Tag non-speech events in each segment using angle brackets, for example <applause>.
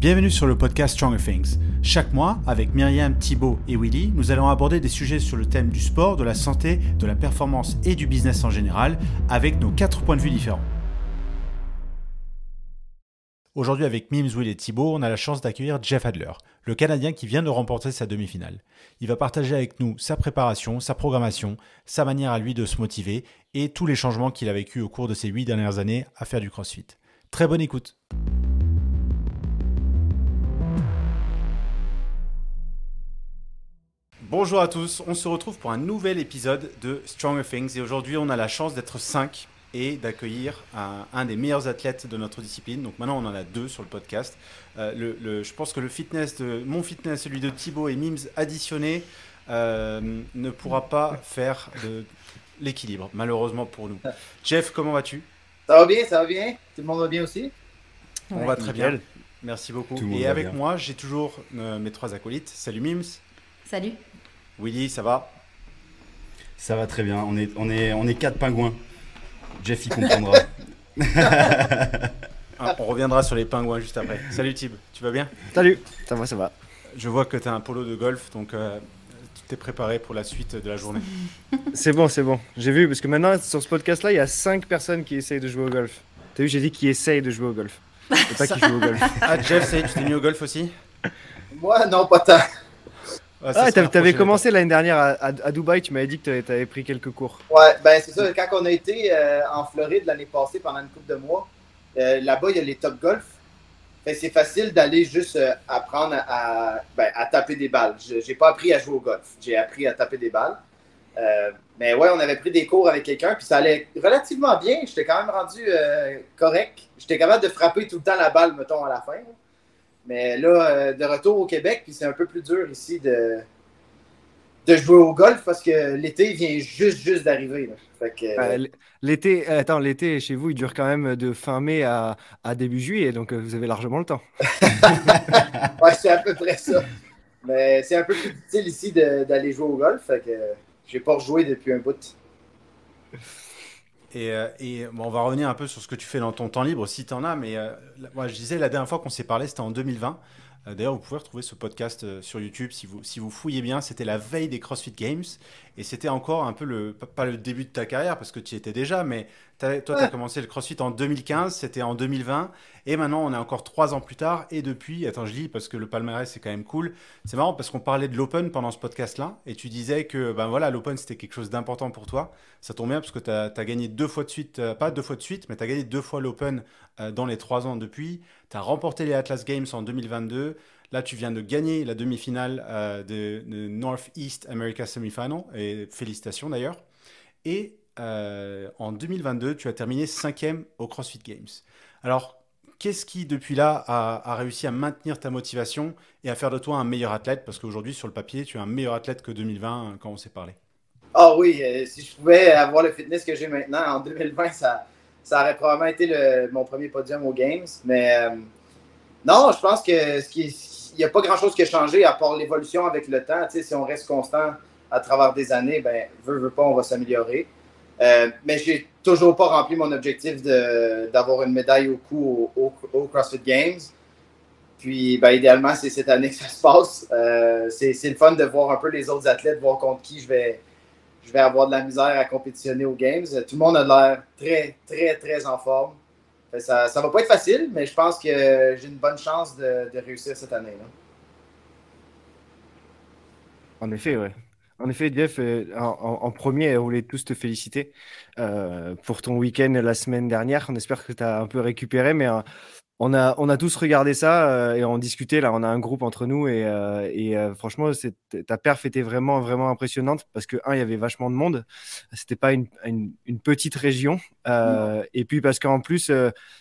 Bienvenue sur le podcast Stronger Things. Chaque mois, avec Myriam, Thibaut et Willy, nous allons aborder des sujets sur le thème du sport, de la santé, de la performance et du business en général, avec nos quatre points de vue différents. Aujourd'hui, avec Mims, Will et Thibaut, on a la chance d'accueillir Jeff Adler, le Canadien qui vient de remporter sa demi-finale. Il va partager avec nous sa préparation, sa programmation, sa manière à lui de se motiver et tous les changements qu'il a vécu au cours de ces huit dernières années à faire du CrossFit. Très bonne écoute. Bonjour à tous, on se retrouve pour un nouvel épisode de Stronger Things et aujourd'hui on a la chance d'être 5 et d'accueillir un, des meilleurs athlètes de notre discipline. Donc maintenant on en a deux sur le podcast. Euh, le, je pense que le fitness de mon fitness, celui de Thibaut et Mims additionné euh, ne pourra pas faire de l'équilibre, malheureusement pour nous. Jeff, comment vas-tu? Ça va bien, ça va bien. Tout le monde va bien aussi? On va très bien. Merci beaucoup. Et avec moi, j'ai toujours euh, mes trois acolytes. Salut Mims. Salut. Willy, ça va? Ça va très bien. On est, on est, on est quatre pingouins. Jeff y comprendra. <laughs> <laughs> Ah, on reviendra sur les pingouins juste après. Salut Tib, tu vas bien? Salut, ça va, ça va. Je vois que tu as un polo de golf, donc euh, tu t'es préparé pour la suite de la journée. <laughs> c'est bon, c'est bon. J'ai vu, parce que maintenant, sur ce podcast-là, il y a cinq personnes qui essayent de jouer au golf. T'as vu, j'ai dit qui essayent de jouer au golf. Et pas qui jouent au golf. Ah, Jeff, tu t'es mis au golf aussi? Moi, non, pas tant. Ah, t'avais commencé l'année dernière à, Dubaï, tu m'avais dit que tu avais pris quelques cours. Ouais, ben c'est ça. Quand on a été euh, en Floride l'année passée pendant une couple de mois, euh, là-bas, il y a les top golf. c'est facile d'aller juste euh, apprendre à, ben, à, taper des balles. J'ai pas appris à jouer au golf. J'ai appris à taper des balles. mais ouais, on avait pris des cours avec quelqu'un, puis ça allait relativement bien. J'étais quand même rendu correct. J'étais capable de frapper tout le temps la balle, mettons, à la fin. Mais là, euh, de retour au Québec, puis c'est un peu plus dur ici de, de jouer au golf parce que l'été vient juste, juste d'arriver. Euh, l'été, euh, attends, l'été chez vous, il dure quand même de fin mai à, à début juillet, donc vous avez largement le temps. <laughs> ouais, c'est à peu près ça. Mais c'est un peu plus difficile ici d'aller jouer au golf, fait que j'ai pas rejoué depuis un bout. Et, euh, on va revenir un peu sur ce que tu fais dans ton temps libre, si tu en as. Mais euh, moi, je disais, la dernière fois qu'on s'est parlé, c'était en 2020. Euh, d'ailleurs, vous pouvez retrouver ce podcast sur YouTube si vous, si vous fouillez bien. C'était la veille des CrossFit Games. Et c'était encore un peu le, pas le début de ta carrière, parce que tu y étais déjà, mais toi, tu as commencé le CrossFit en 2015, c'était en 2020. Et maintenant, on est encore trois ans plus tard. Et depuis, attends, je lis parce que le palmarès, c'est quand même cool. C'est marrant parce qu'on parlait de l'Open pendant ce podcast-là. Et tu disais que ben voilà, l'Open, c'était quelque chose d'important pour toi. Ça tombe bien parce que tu as, gagné deux fois de suite, euh, pas deux fois de suite, mais tu as gagné deux fois l'Open euh, dans les trois ans depuis. Tu as remporté les Atlas Games en 2022. Là, tu viens de gagner la demi-finale euh, de, de Northeast America Semifinal. Et félicitations d'ailleurs. Et en 2022, tu as terminé cinquième au CrossFit Games. Alors, Qu'est-ce qui, depuis là, a, réussi à maintenir ta motivation et à faire de toi un meilleur athlète? Parce qu'aujourd'hui, sur le papier, tu es un meilleur athlète que 2020 euh, quand on s'est parlé. Ah oui, euh, si je pouvais avoir le fitness que j'ai maintenant en 2020, ça, ça aurait probablement été mon premier podium aux Games. Mais euh, non, je pense que il n'y a pas grand-chose qui a changé à part l'évolution avec le temps. si on reste constant à travers des années, ben, veut, veut pas, on va s'améliorer. Euh, mais j'ai toujours pas rempli mon objectif d'avoir une médaille au cou au, CrossFit Games. Puis, ben, idéalement, c'est cette année que ça se passe. Euh, c'est le fun de voir un peu les autres athlètes, voir contre qui je vais, je vais avoir de la misère à compétitionner aux Games. Tout le monde a l'air très, très, très en forme. Ça ne va pas être facile, mais je pense que j'ai une bonne chance de, réussir cette année-là. En effet, oui. En effet, Jeff, euh, en, premier, on voulait tous te féliciter euh, pour ton week-end la semaine dernière. On espère que tu as un peu récupéré, mais euh, on a, on a tous regardé ça euh, et on discutait. Là, on a un groupe entre nous et, euh, et euh, franchement, ta perf était vraiment, vraiment impressionnante parce que, un, il y avait vachement de monde. C'était pas une, une, petite région. et puis parce qu'en plus,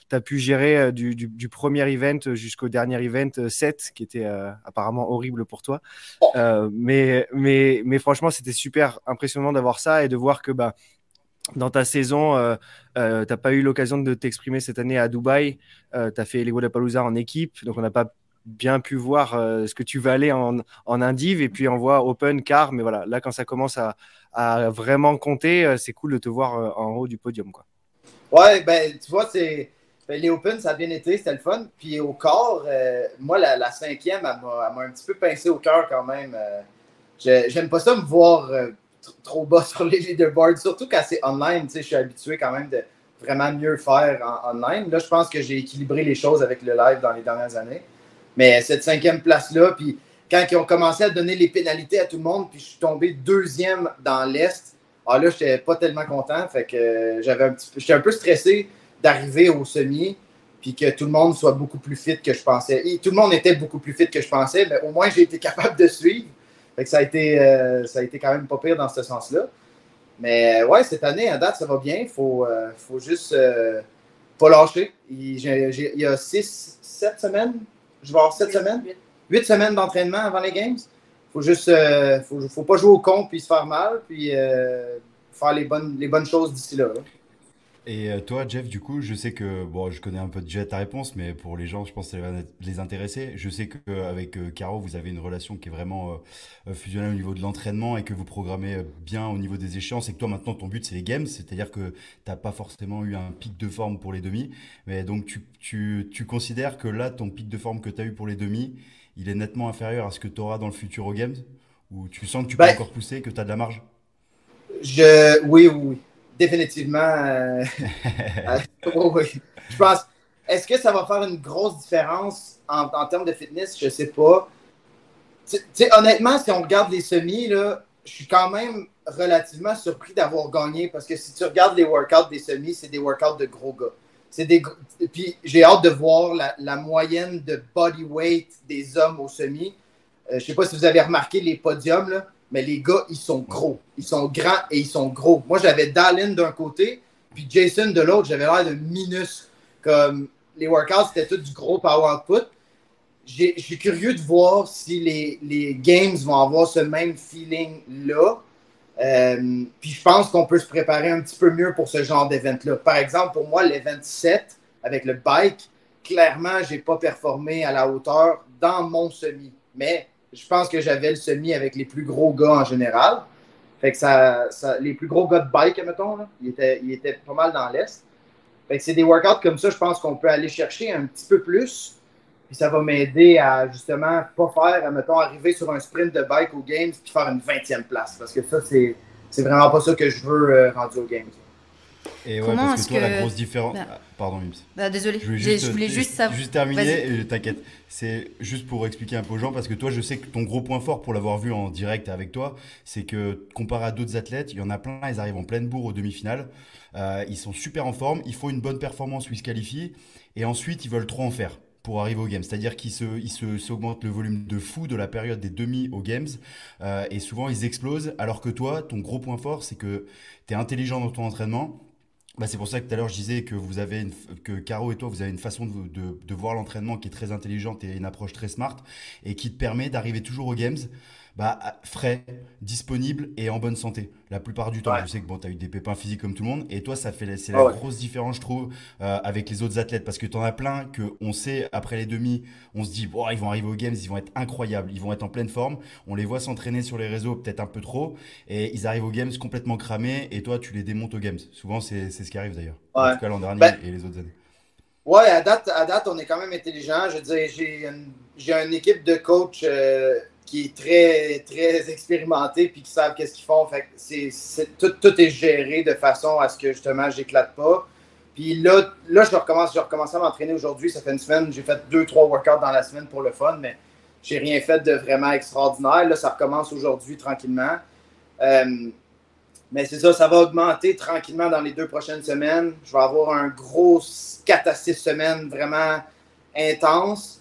tu as pu gérer du, du, premier event jusqu'au dernier event 7, qui était apparemment horrible pour toi. mais, mais, mais franchement, c'était super impressionnant d'avoir ça et de voir que, bah, dans ta saison, euh, euh, tu n'as pas eu l'occasion de t'exprimer cette année à Dubaï. Euh, tu as fait les Wodapalooza en équipe, donc on n'a pas bien pu voir ce que tu aller en, en Indiv et puis on voit Open, Car. Mais voilà, là, quand ça commence à, vraiment compter, c'est cool de te voir en haut du podium. Quoi. Ouais, ben, tu vois, c'est. les Open, ça a bien été, c'était le fun. Puis au corps, euh, moi, la, cinquième, elle m'a un petit peu pincé au cœur quand même. Euh, j'aime pas ça me voir euh, trop bas sur les leaderboards, surtout quand c'est online. Je suis habitué quand même de vraiment mieux faire en online. Là, je pense que j'ai équilibré les choses avec le live dans les dernières années. Mais cette cinquième place-là, puis quand ils ont commencé à donner les pénalités à tout le monde, puis je suis tombé deuxième dans l'Est, ah là, j'étais pas tellement content. Fait que j'avais. J'étais un peu stressé d'arriver au semi, puis que tout le monde soit beaucoup plus fit que je pensais. Et tout le monde était beaucoup plus fit que je pensais, mais au moins j'ai été capable de suivre. Fait que ça a été, euh, ça a été quand même pas pire dans ce sens-là. Mais ouais, cette année, à date, ça va bien. Il faut, euh, faut juste euh, pas lâcher. Il, y a six, sept semaines. Je vais avoir sept semaines. Huit semaines d'entraînement avant les games. Faut juste, faut, faut, pas jouer au con puis se faire mal, puis faire les bonnes, les bonnes choses d'ici là. Et euh, toi, Jeff, du coup, je sais que, bon, je connais un peu déjà ta réponse, mais pour les gens, je pense que ça va les intéresser. Je sais qu'avec euh, Caro, vous avez une relation qui est vraiment euh, fusionnelle au niveau de l'entraînement et que vous programmez bien au niveau des échéances et que toi, maintenant, ton but, c'est les games, c'est-à-dire que tu n'as pas forcément eu un pic de forme pour les demi. Mais donc, tu, tu, tu considères que là, ton pic de forme que tu as eu pour les demi, il est nettement inférieur à ce que tu auras dans le futur aux games? Ou tu sens que tu peux bah, encore pousser, que tu as de la marge? Je... Oui, oui, oui définitivement. Euh, <laughs> <laughs> je pense. Est-ce que ça va faire une grosse différence en, termes de fitness? Je ne sais pas. honnêtement, si on regarde les semis, là, je suis quand même relativement surpris d'avoir gagné parce que si tu regardes les workouts des semis, c'est des workouts de gros gars. C'est des puis j'ai hâte de voir la, moyenne de body weight des hommes au semi. Euh, je ne sais pas si vous avez remarqué les podiums là mais les gars, ils sont gros. Ils sont grands et ils sont gros. Moi, j'avais Dallin d'un côté, puis Jason de l'autre, j'avais l'air de minus. Comme les workouts, c'était tout du gros power output. Je suis curieux de voir si les, les, games vont avoir ce même feeling-là. Euh, puis je pense qu'on peut se préparer un petit peu mieux pour ce genre d'événement-là. Par exemple, pour moi, l'event 7 avec le bike, clairement, je n'ai pas performé à la hauteur dans mon semi. Mais je pense que j'avais le semi avec les plus gros gars en général. Fait que ça, les plus gros gars de bike, mettons, là, ils, étaient, pas mal dans l'Est. Fait que c'est des workouts comme ça, je pense qu'on peut aller chercher un petit peu plus. Puis ça va m'aider à justement pas faire, mettons, arriver sur un sprint de bike aux Games puis faire une 20e place. Parce que ça, c'est, c'est vraiment pas ça que je veux euh, rendu aux Games. Et ouais, parce que toi, la grosse différence. Bah, ah, pardon, Mims. Bah, désolé, je, voulais juste savoir. Juste terminer, t'inquiète. C'est juste pour expliquer un peu aux gens, parce que toi, je sais que ton gros point fort, pour l'avoir vu en direct avec toi, c'est que comparé à d'autres athlètes, il y en a plein, ils arrivent en pleine bourre aux demi-finales. Euh, ils sont super en forme, ils font une bonne performance où ils se qualifient, et ensuite, ils veulent trop en faire pour arriver aux games. C'est-à-dire qu'ils se, ils se, s'augmentent le volume de fou de la période des demi aux games euh, et souvent ils explosent. Alors que toi, ton gros point fort, c'est que tu es intelligent dans ton entraînement bah, c'est pour ça que tout à l'heure je disais que vous avez que Caro et toi vous avez une façon de, de, de voir l'entraînement qui est très intelligente et une approche très smart et qui te permet d'arriver toujours aux games bah, frais, disponible et en bonne santé. La plupart du temps, je sais que bon, tu as eu des pépins physiques comme tout le monde. Et toi, ça fait c'est la grosse différence, je trouve, euh, avec les autres athlètes. Parce que tu en as plein que on sait, après les demi, on se dit, bon, ils vont arriver aux Games, ils vont être incroyables, ils vont être en pleine forme. On les voit s'entraîner sur les réseaux, peut-être un peu trop. Et ils arrivent aux Games complètement cramés. Et toi, tu les démontes aux Games. Souvent, c'est ce qui arrive d'ailleurs. En tout cas, l'an dernier ben et les autres années. Ouais, à date, à date, on est quand même intelligent. Je veux dire, j'ai une, une, équipe de coachs. Euh, qui est très, très expérimenté puis qui savent qu'est-ce qu'ils font. Fait c'est, tout, tout, est géré de façon à ce que justement j'éclate pas. Puis là, là je recommence, je recommence à m'entraîner aujourd'hui. Ça fait une semaine, j'ai fait deux, trois workouts dans la semaine pour le fun, mais j'ai rien fait de vraiment extraordinaire. Là, ça recommence aujourd'hui tranquillement. Euh, mais c'est ça, ça va augmenter tranquillement dans les deux prochaines semaines. Je vais avoir un gros 4 à 6 semaines vraiment intense.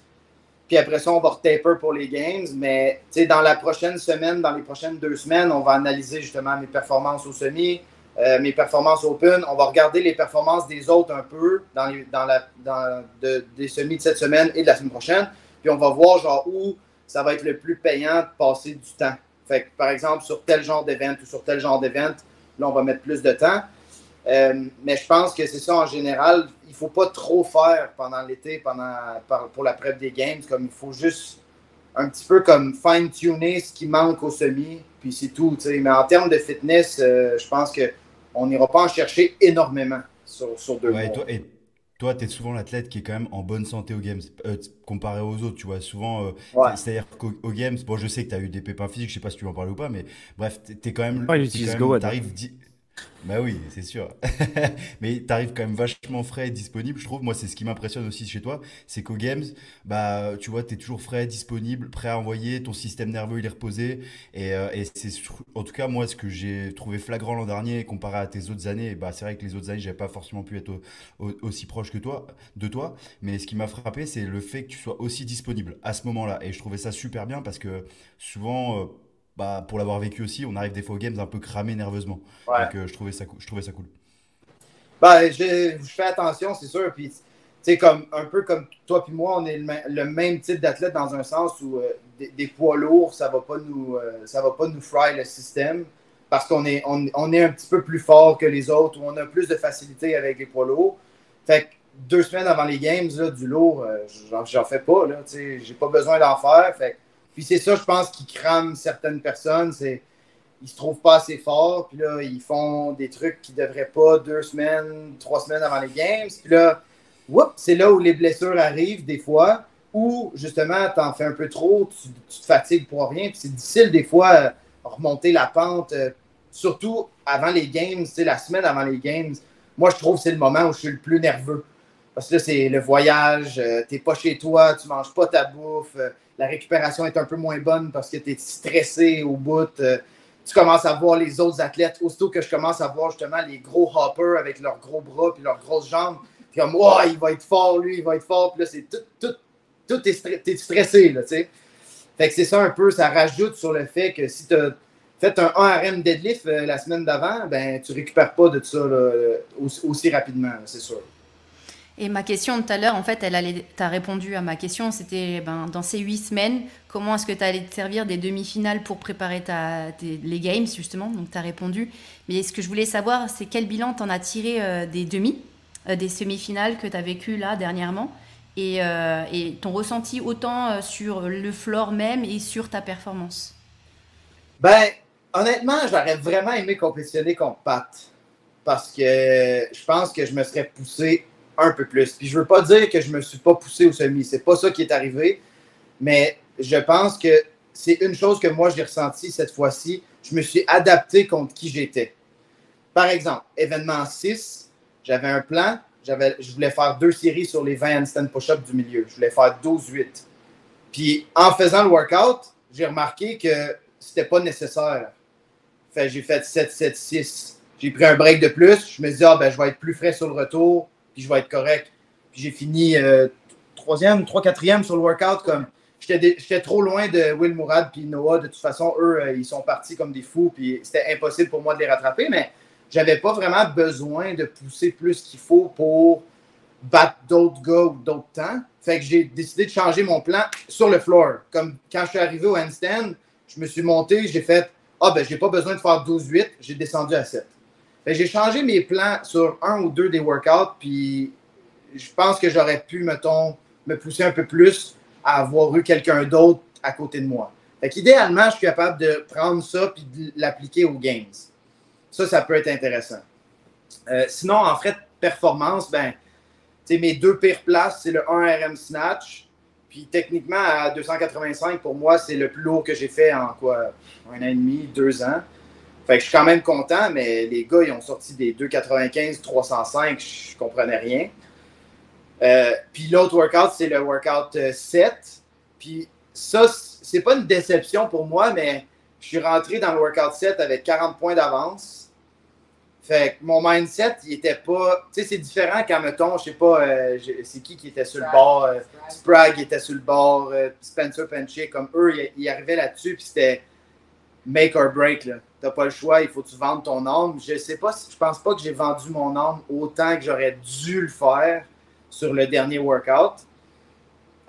Puis après ça, on va retaper pour les games. Mais dans la prochaine semaine, dans les prochaines deux semaines, on va analyser justement mes performances au semi, euh, mes performances open. On va regarder les performances des autres un peu dans, les, dans, la, dans des semis de cette semaine et de la semaine prochaine. Puis on va voir genre où ça va être le plus payant de passer du temps. Fait que, par exemple, sur tel genre d'événement ou sur tel genre d'événement, là, on va mettre plus de temps. Euh, mais je pense que c'est ça en général. Il ne faut pas trop faire pendant l'été, pendant pour la prep des games. Comme il faut juste un petit peu comme fine-tuner ce qui manque au semi, puis c'est tout. Mais en termes de fitness, euh, je pense qu'on n'ira pas en chercher énormément sur, sur deux mois. Et toi, tu es souvent l'athlète qui est quand même en bonne santé aux Games, euh, comparé aux autres, tu vois. Souvent, euh, c'est-à-dire qu'aux Games, bon, je sais que tu as eu des pépins physiques, je sais pas si tu veux en parler ou pas, mais bref, tu es quand même. Ouais, il Go. Bah oui, c'est sûr. <laughs> Mais tu arrives quand même vachement frais et disponible, je trouve. Moi, c'est ce qui m'impressionne aussi chez toi, c'est qu'au Games, bah, tu vois, tu es toujours frais, disponible, prêt à envoyer, ton système nerveux, il est reposé. Et, euh, et c'est, en tout cas, moi, ce que j'ai trouvé flagrant l'an dernier, comparé à tes autres années, bah, c'est vrai que les autres années, j'avais pas forcément pu être aussi proche que toi, de toi. Mais ce qui m'a frappé, c'est le fait que tu sois aussi disponible à ce moment-là. Et je trouvais ça super bien parce que souvent... Euh, bah, pour l'avoir vécu aussi, on arrive des fois aux games un peu cramé nerveusement. Donc euh, je, trouvais ça, je trouvais ça cool. Bah, je, fais attention, c'est sûr. Puis, comme, un peu comme toi puis moi, on est le, même type d'athlète dans un sens où euh, des, poids lourds, ça va pas nous, euh, ça va pas nous fry le système parce qu'on est, on, est un petit peu plus fort que les autres ou on a plus de facilité avec les poids lourds. Fait que deux semaines avant les games, là, du lourd, j'en fais pas. J'ai pas besoin d'en faire. Fait puis c'est ça, je pense, qui crame certaines personnes. C'est ils se trouvent pas assez forts, puis là, ils font des trucs qui devraient pas deux semaines, trois semaines avant les games. Puis là, c'est là où les blessures arrivent des fois, ou justement, tu en fais un peu trop, tu, te fatigues pour rien. Puis c'est difficile des fois euh, remonter la pente, euh, surtout avant les games, la semaine avant les games. Moi, je trouve que c'est le moment où je suis le plus nerveux. Parce que là, c'est le voyage, euh, tu n'es pas chez toi, tu manges pas ta bouffe la récupération est un peu moins bonne parce que tu es stressé au bout. Euh, tu commences à voir les autres athlètes. Aussitôt que je commence à voir justement les gros hoppers avec leurs gros bras et leurs grosses jambes, puis comme, oh, il va être fort, lui, il va être fort. Puis là, c'est tout, tout, tout est, stressé, tu sais. Fait que c'est ça un peu, ça rajoute sur le fait que si tu as fait un 1 RM deadlift euh, la semaine d'avant, ben tu récupères pas de ça aussi, rapidement, c'est sûr. Et ma question tout à l'heure, en fait, elle tu as répondu à ma question, c'était ben, dans ces huit semaines, comment est-ce que tu allais te servir des demi-finales pour préparer les games, justement? Donc, tu as répondu. Mais ce que je voulais savoir, c'est quel bilan tu en as tiré euh, des demi, euh, des semi-finales que tu as vécues là dernièrement? Et, euh, et, ton ressenti autant sur le floor même et sur ta performance? Ben, honnêtement, j'aurais vraiment aimé compétitionner contre Pat parce que je pense que je me serais poussé un peu plus. Puis je veux pas dire que je me suis pas poussé au semi, c'est pas ça qui est arrivé, mais je pense que c'est une chose que moi j'ai ressenti cette fois-ci. Je me suis adapté contre qui j'étais. Par exemple, événement 6, j'avais un plan, j'avais, je voulais faire deux séries sur les 20 handstand push-up du milieu. Je voulais faire 12-8. Puis en faisant le workout, j'ai remarqué que c'était pas nécessaire. Fait, j'ai fait 7-7-6. J'ai pris un break de plus. Je me dis, ah, ben, je vais être plus frais sur le retour je vais être correct. Puis j'ai fini euh, troisième, trois, quatrième sur le workout. Comme j'étais trop loin de Will Mourad puis Noah. De toute façon, eux, euh, ils sont partis comme des fous. Puis c'était impossible pour moi de les rattraper. Mais j'avais pas vraiment besoin de pousser plus qu'il faut pour battre d'autres gars ou d'autres temps. Fait que j'ai décidé de changer mon plan sur le floor. Comme quand je suis arrivé au handstand, je me suis monté, j'ai fait Ah ben j'ai pas besoin de faire 12-8, j'ai descendu à 7. Ben, j'ai changé mes plans sur un ou deux des workouts, puis je pense que j'aurais pu, mettons, me pousser un peu plus à avoir eu quelqu'un d'autre à côté de moi. Fait qu'idéalement, je suis capable de prendre ça et de l'appliquer aux games. Ça, ça peut être intéressant. Euh, sinon, en frais de performance, ben, mes deux pires places, c'est le 1 RM Snatch. Puis techniquement, à 285, pour moi, c'est le plus lourd que j'ai fait en quoi, un an et demi, deux ans. Fait que je suis quand même content, mais les gars, ils ont sorti des 2,95, 305, je comprenais rien. Euh, puis l'autre workout, c'est le workout 7. Euh, puis ça, c'est pas une déception pour moi, mais je suis rentré dans le workout 7 avec 40 points d'avance. Fait que mon mindset, il était pas. Tu sais, c'est différent quand, mettons, je sais pas, euh, c'est qui qui était sur le bord. Sprague était sur le bord, Spencer Penche, comme eux, ils, arrivaient là-dessus, puis c'était make or break. Là n'as pas le choix, il faut que tu vendes ton âme. Je sais pas, je pense pas que j'ai vendu mon âme autant que j'aurais dû le faire sur le dernier workout.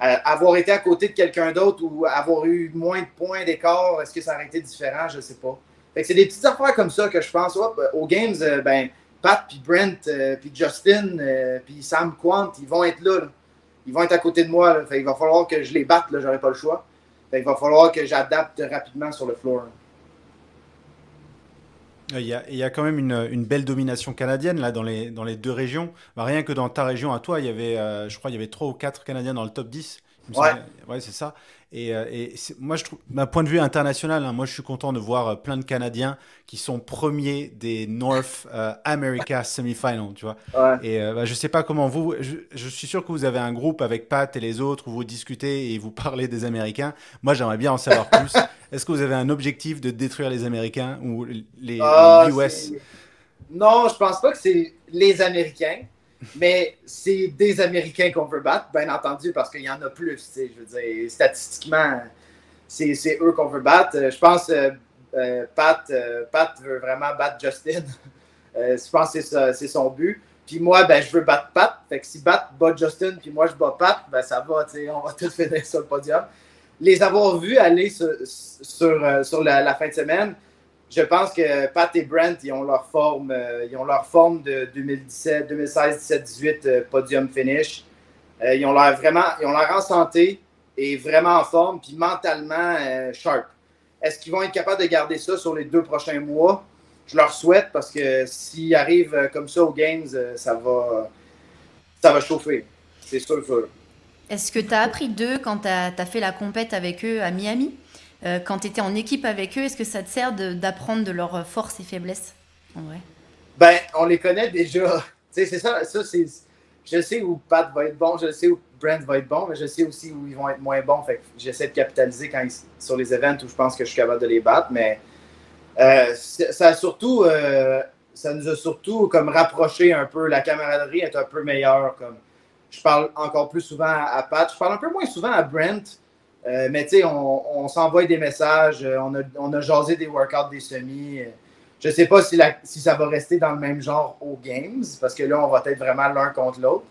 Euh, avoir été à côté de quelqu'un d'autre ou avoir eu moins de points d'écart, est-ce que ça aurait été différent? Je ne sais pas. c'est des petites affaires comme ça que je pense. aux Games, euh, ben, Pat, puis Brent, euh, puis Justin, puis Sam Quant, ils vont être là, Ils vont être à côté de moi. il va falloir que je les batte, je n'aurai pas le choix. il va falloir que j'adapte rapidement sur le floor. Il y, a, il y a quand même une, une, belle domination canadienne là dans les, dans les deux régions. Bah, rien que dans ta région à toi, il y avait, euh, je crois, il y avait trois ou quatre Canadiens dans le top 10. Ouais, ouais c'est ça. Et, euh, et moi, je trouve, d'un point de vue international, hein, moi, je suis content de voir euh, plein de Canadiens qui sont premiers des North euh, America <laughs> Semifinals, tu vois. Ouais. Et euh, bah, je sais pas comment vous, je, je, suis sûr que vous avez un groupe avec Pat et les autres où vous discutez et vous parlez des Américains. Moi, j'aimerais bien en savoir plus. <laughs> Est-ce que vous avez un objectif de détruire les Américains ou les, Ah, les US c'est- Non, je pense pas que c'est les Américains, mais c'est des Américains qu'on veut battre, bien entendu, parce qu'il y en a plus. Je veux dire, statistiquement, c'est eux qu'on veut battre. Euh, Je pense euh, euh, Pat, euh, Pat veut vraiment battre Justin. <laughs> Je pense que c'est son but. Puis moi, ben, je veux battre Pat. Fait si Pat bat Justin, puis moi je bats Pat, ben ça va, on va <laughs> tous finir sur le podium. Les avoir vus aller sur, sur, la fin de semaine, je pense que Pat et Brent, ils ont leur forme, euh, ils ont leur forme de 2017, 2016, 17, 18 euh, podium finish. Euh, ils ont l'air vraiment, ils ont l'air en santé et vraiment en forme, puis mentalement euh, sharp. Est-ce qu'ils vont être capables de garder ça sur les deux prochains mois? Je leur souhaite parce que s'ils arrivent comme ça aux Games, ça va, ça va chauffer. C'est sûr. Est-ce que tu as appris d'eux quand tu as, fait la compète avec eux à Miami? Euh, Quand tu étais en équipe avec eux, est-ce que ça te sert d'apprendre de, leurs forces et faiblesses Ben, on les connaît déjà. <laughs> C'est ça, ça c'est. Je sais où Pat va être bon, je sais où Brent va être bon, mais je sais aussi où ils vont être moins bons. Fait j'essaie de capitaliser quand ils- sur les events où je pense que je suis capable de les battre. Mais euh, ça a surtout. euh, ça nous a surtout comme rapproché un peu. La camaraderie est un peu meilleure. Comme, je parle encore plus souvent à Pat. Je parle un peu moins souvent à Brent. Euh, mais tu sais, on, s'envoie des messages. euh, On a, on jasé des workouts, des semis. euh, je sais pas si, ça va rester dans le même genre aux Games, parce que là, on va être vraiment l'un contre l'autre.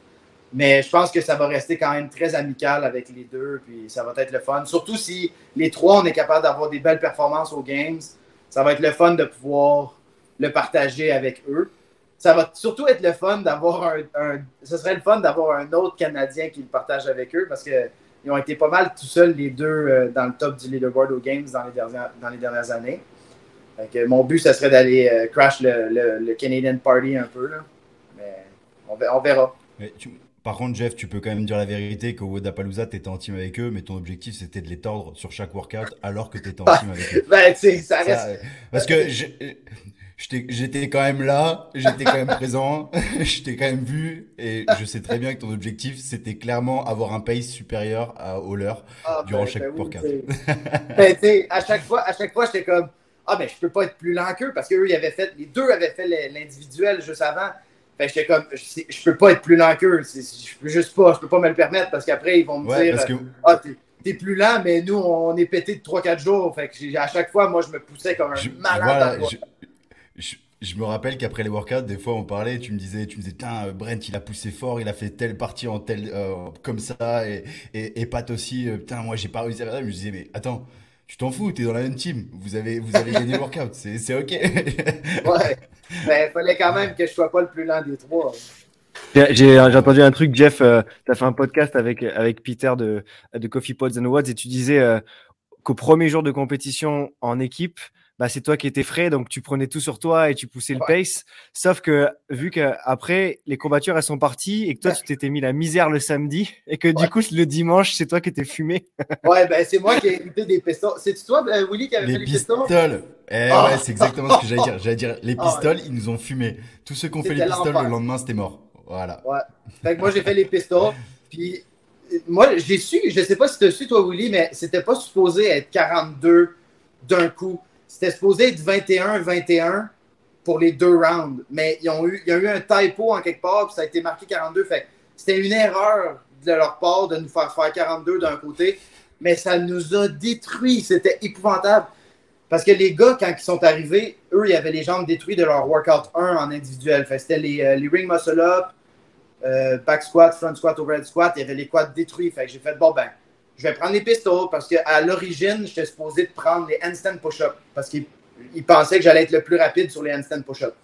Mais je pense que ça va rester quand même très amical avec les deux, puis ça va être le fun. Surtout si les trois, on est capable d'avoir des belles performances aux Games, ça va être le fun de pouvoir le partager avec eux. Ça va surtout être le fun d'avoir un, un- serait le fun d'avoir un autre Canadien qui le partage avec eux, parce qu'ils ont été pas mal tout seuls, les deux, euh, dans le top du leaderboard aux Games dans les dernières, dans les dernières années. Mon but, ce serait d'aller euh, crash le, le- le Canadian Party un peu. Là. Mais on, ver- on verra. Mais tu- Par contre, Jeff, tu peux quand même dire la vérité qu'au Wodapalooza, tu étais en team avec eux, mais ton objectif, c'était de les tordre sur chaque workout alors que tu étais en <laughs> team avec eux. Ben, tu sais, ça Ça, reste. euh, parce que je- j'étais j'étais quand même là, j'étais quand même présent, <laughs> je t'ai quand même vu, et je sais très bien que ton objectif, c'était clairement avoir un pace supérieur à, au leur. Ah, durant chaque <laughs> tu sais. Ben, sais, à chaque fois, à chaque fois, j'étais comme Ah, mais je peux pas être plus lent qu'eux parce qu'eux, ils avaient fait, les deux avaient fait l'individuel juste avant. Fait que j'étais comme je, peux pas être plus lent qu'eux. Je peux juste pas, je peux pas me le permettre parce qu'après, ils vont me Ouais, dire que Ah, t'es plus lent, mais nous, on est pété de 3-4 jours. Fait que à chaque fois, moi, je me poussais comme un je, malade. voilà, dans le je, je, me rappelle qu'après les workouts, des fois on parlait, tu me disais, tu me disais, euh, Brent, il a poussé fort, il a fait telle partie en telle, euh, comme ça, et, et, et Pat aussi, euh, putain, moi j'ai pas réussi à faire ça. Je me disais, mais attends, tu t'en fous, t'es dans la même team, vous avez, vous avez gagné le workout, c'est c'est ok. <laughs> Ouais. Mais il fallait quand même que je sois pas le plus lent des trois. J'ai j'ai entendu un truc, Jeff, tu as fait un podcast avec, avec Peter de, de Coffee Pods and Wads et tu disais euh, qu'au premier jour de compétition en équipe, bah, c'est toi qui étais frais, donc tu prenais tout sur toi et tu poussais le Ouais. pace. Sauf que vu qu'après, les combattures, elles sont parties et que toi, tu t'étais mis la misère le samedi et que Ouais. du coup, le dimanche, c'est toi qui étais fumé. <laughs> Ouais, ben c'est moi qui ai écouté des pistons. C'est-tu toi, euh, Willy, qui avait fait Les les pistons? pistoles, eh Ah. ouais, c'est exactement ce que j'allais dire. J'allais dire, les Ah. pistoles, ils nous ont fumé. Tous ceux qui ont fait les pistoles, le lendemain, c'était mort. Voilà. Fait que moi, j'ai fait les pistons. Puis, moi, j'ai su, je sais pas si tu as su, toi, Willy, mais c'était pas supposé être 42 d'un coup. C'était supposé être 21-21 pour les deux rounds. Mais ils ont eu, il y a eu un typo en quelque part, puis ça a été marqué 42. Fait c'était une erreur de leur part de nous faire faire 42 d'un côté. Mais ça nous a détruits. C'était épouvantable. Parce que les gars, quand ils sont arrivés, eux, ils avaient les jambes détruites de leur workout 1 en individuel. C'était les, euh, les ring muscle up, euh, back squat, front squat, overhead squat. Il y avait les quads détruits. Fait j'ai fait, bon, ben, je vais prendre les pistols parce qu'à l'origine, j'étais supposé de prendre les handstand push-up parce qu'ils ils pensaient que j'allais être le plus rapide sur les handstand push-up.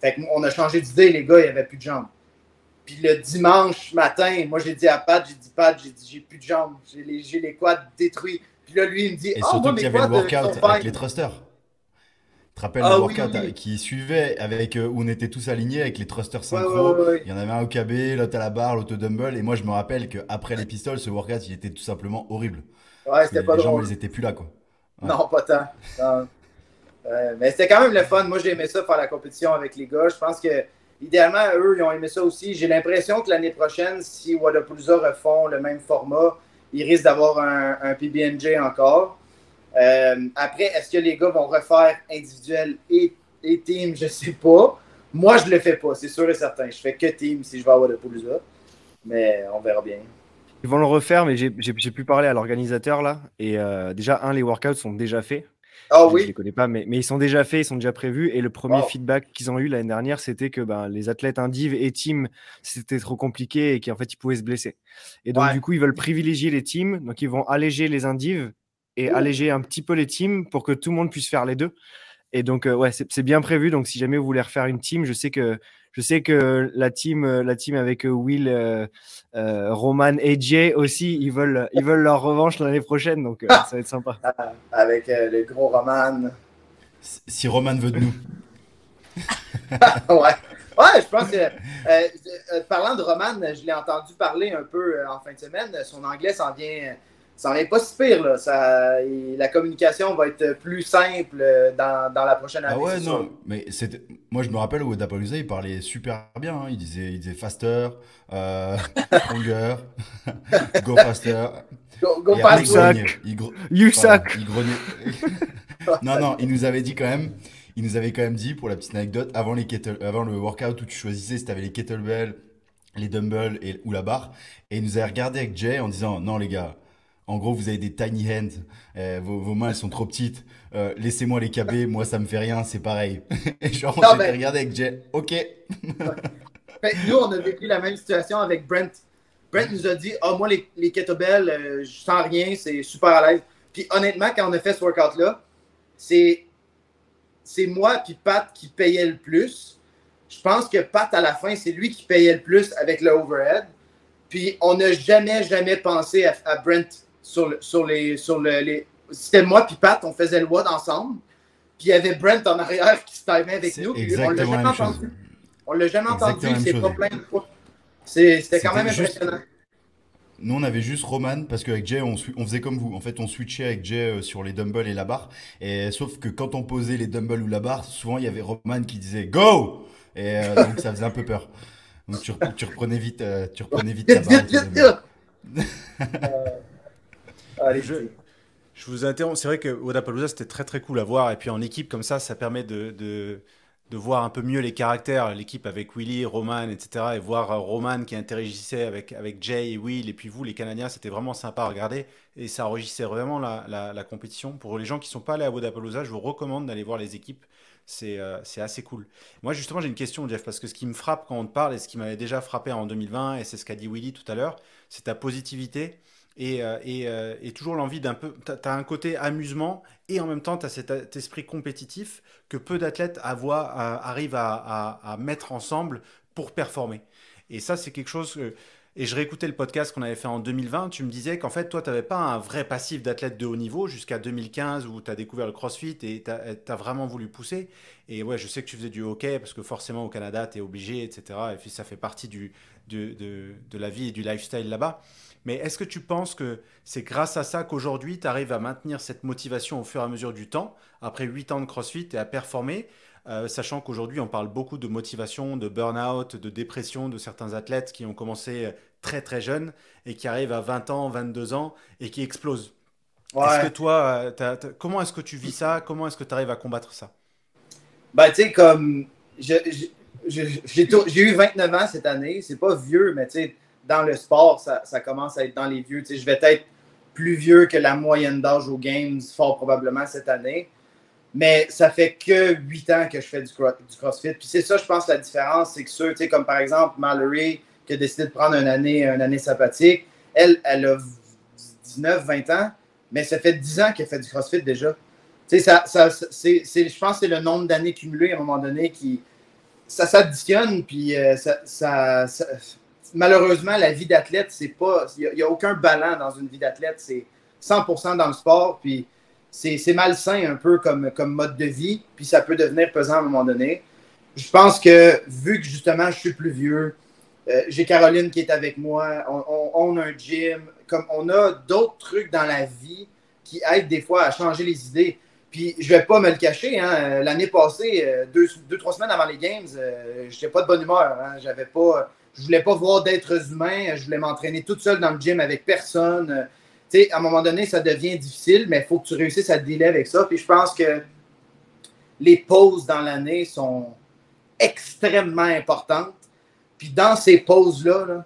Fait qu'on a changé d'idée, les gars, il n'y avait plus de jambes. Puis le dimanche matin, moi, j'ai dit à Pat, j'ai dit, Pat, j'ai dit, j'ai plus de jambes. J'ai les, les quads détruits. Puis là, lui, il me dit, Et Ah, surtout moi, qu'il y mes avait le quads, euh, workout avec les thrusters. Te rappelles Ah le oui, workout oui. qui suivait avec euh, où on était tous alignés avec les thrusters synchro. ouais, ouais, ouais. Il y en avait un au KB, l'autre à la barre, l'autre au dumbbell. Et moi, je me rappelle qu'après les pistoles, ce workout, il était tout simplement horrible. Ouais, c'était pas les drôle. elles étaient plus là, quoi. Non, pas tant. Non. Euh, mais c'était quand même le fun. Moi, j'ai aimé ça faire la compétition avec les gars. Je pense que, idéalement, eux, ils ont aimé ça aussi. J'ai l'impression que l'année prochaine, si Wadapalooza refont le même format, ils risquent d'avoir un, un PBNJ encore. Euh, après, est-ce que les gars vont refaire individuel et, et team? Je sais pas. Moi, je le fais pas, c'est sûr et certain. Je fais que team si je vais à Wadapalooza. Mais on verra bien. Ils vont le refaire, mais j'ai pu parler à l'organisateur là. Et euh, déjà, un, les workouts sont déjà faits. Ah Je- Je oui, les connais pas, mais, mais ils sont déjà faits, ils sont déjà prévus. Et le premier feedback qu'ils ont eu l'année dernière, c'était que ben, les athlètes indiv et team, c'était trop compliqué et qu'en fait, ils pouvaient se blesser. Et donc, Ouais. du coup, ils veulent privilégier les teams. Donc, ils vont alléger les indiv et Ouh. alléger un petit peu les teams pour que tout le monde puisse faire les deux. Et donc, euh, ouais, c'est bien prévu. Donc, si jamais vous voulez refaire une team, je sais que, je sais que la team, euh, la team avec euh, Will, euh, euh, Roman et Jay aussi, ils veulent, ils veulent leur revanche l'année prochaine. Donc, euh, ça va être sympa. avec euh, le gros Roman. Si- Roman veut de nous. <laughs> ouais. Ouais, je pense que. euh, euh, parlant de Roman, je l'ai entendu parler un peu euh, en fin de semaine. Son anglais s'en vient, s'en vient pas si pire. Là. Ça, la communication va être plus simple euh, dans, dans la prochaine année. Ah ouais, sûr. non, mais c'était. Moi, je me rappelle où Dapalooza, il parlait super bien. hein. Il disait, il disait faster, euh, <laughs> stronger, <laughs> go faster. Go, go Et fast, après, il gro- You Voilà, suck! il grognait. <laughs> non, non, il nous avait dit quand même, il nous avait quand même dit, pour la petite anecdote, avant, les kettle, avant le workout où tu choisissais si t'avais les kettlebells, les dumbbells et, ou la barre, et il nous avait regardé avec Jay en disant, non les gars, en gros vous avez des tiny hands, euh, vos, vos mains elles sont trop petites, euh, laissez-moi les KB, moi ça me fait rien, c'est pareil. <laughs> et genre regardé avec Jay, ok. Que <laughs> nous, on a vécu la même situation avec Brent. Brent nous a dit Ah, moi, les, les kettlebells, euh, je sens rien, c'est super à l'aise. Puis honnêtement, quand on a fait ce workout-là, c'est c'est moi puis Pat qui payait le plus. Je pense que Pat, à la fin, c'est lui qui payait le plus avec le overhead. Puis on n'a jamais, jamais pensé à, à Brent sur, le, sur les. Sur le, les... C'était moi puis Pat, on faisait le WOD ensemble. Puis il y avait Brent en arrière qui se timait avec nous. puis on l'a jamais entendu. On l'a jamais entendu, c'est pas plein de fois. C'est- C'était quand même juste- impressionnant. Nous, on avait juste Roman parce qu'avec Jay, on, faisait comme vous. En fait, on switchait avec Jay euh, sur les dumbbells et la barre. Et sauf que quand on posait les dumbbells ou la barre, souvent il y avait Roman qui disait Go! Et euh, <laughs> donc ça faisait un peu peur. Donc tu, rep- tu reprenais vite, euh, tu reprenais vite <laughs> ta Vite, barre. <laughs> allez, Je- vous interromps. C'est vrai que Wodapalooza, c'était très très cool à voir. Et puis en équipe comme ça, ça permet de, de, voir un peu mieux les caractères. L'équipe avec Willy, Roman, etc. Et voir euh, Roman qui interagissait avec, avec Jay et Will. Et puis vous, les Canadiens, c'était vraiment sympa à regarder. Et ça enrichissait vraiment la, la, compétition. Pour les gens qui ne sont pas allés à Wodapalooza, je vous recommande d'aller voir les équipes. C'est euh, assez cool. Moi, justement, j'ai une question, Jeff, parce que ce qui me frappe quand on te parle et ce qui m'avait déjà frappé en 2020, et c'est ce qu'a dit Willy tout à l'heure, c'est ta positivité et, euh, euh, et toujours l'envie d'un peu. Tu as, un côté amusement et en même temps, tu as cet, cet esprit compétitif que peu d'athlètes euh, arrivent à, mettre ensemble pour performer. Et ça, c'est quelque chose. Et je réécoutais le podcast qu'on avait fait en 2020. Tu me disais qu'en fait, toi, tu n'avais pas un vrai passif d'athlète de haut niveau jusqu'à 2015 où tu as découvert le crossfit et tu as, vraiment voulu pousser. Et ouais, je sais que tu faisais du hockey parce que forcément au Canada, tu es obligé, etc. Et puis ça fait partie du, de, de la vie et du lifestyle là-bas. Mais est-ce que tu penses que c'est grâce à ça qu'aujourd'hui, tu arrives à maintenir cette motivation au fur et à mesure du temps, après 8 ans de CrossFit et à performer, euh, sachant qu'aujourd'hui, on parle beaucoup de motivation, de burn-out, de dépression de certains athlètes qui ont commencé euh, très très jeunes et qui arrivent à 20 ans, 22 ans et qui explosent? Est-ce que toi, euh, comment est-ce que tu vis ça? Comment est-ce que tu arrives à combattre ça? Ben, tu sais, comme. j'ai eu 29 ans cette année. C'est pas vieux, mais tu sais, dans le sport, ça, commence à être dans les vieux. Tu sais, je vais être plus vieux que la moyenne d'âge aux Games, fort probablement cette année. Mais ça fait que 8 ans que je fais du, cro- du CrossFit. Puis c'est ça, je pense, la différence. C'est que ceux, tu sais, comme par exemple Mallory, qui a décidé de prendre une année, une année elle, elle a 19, 20 ans, mais ça fait 10 ans qu'elle fait du CrossFit déjà. Tu sais, ça, ça, je pense que c'est le nombre d'années cumulées à un moment donné qui. Ça s'additionne, puis euh, ça- ça- malheureusement, la vie d'athlète, c'est pas. Il n'y a, aucun ballon dans une vie d'athlète. C'est 100% dans le sport, puis c'est malsain un peu comme, mode de vie, puis ça peut devenir pesant à un moment donné. Je pense que vu que justement je suis plus vieux, euh, j'ai Caroline qui est avec moi, on, a un gym, comme on a d'autres trucs dans la vie qui aident des fois à changer les idées. Puis je vais pas me le cacher, hein, l'année passée, euh, deux, deux, trois semaines avant les games, euh, je n'étais pas de bonne humeur. Hein, j'avais pas, je voulais pas voir d'êtres humains, je voulais m'entraîner toute seule dans le gym avec personne. Tu sais, à un moment donné, ça devient difficile, mais il faut que tu réussisses à te dealer avec ça. Puis je pense que les pauses dans l'année sont extrêmement importantes. Puis dans ces pauses-là,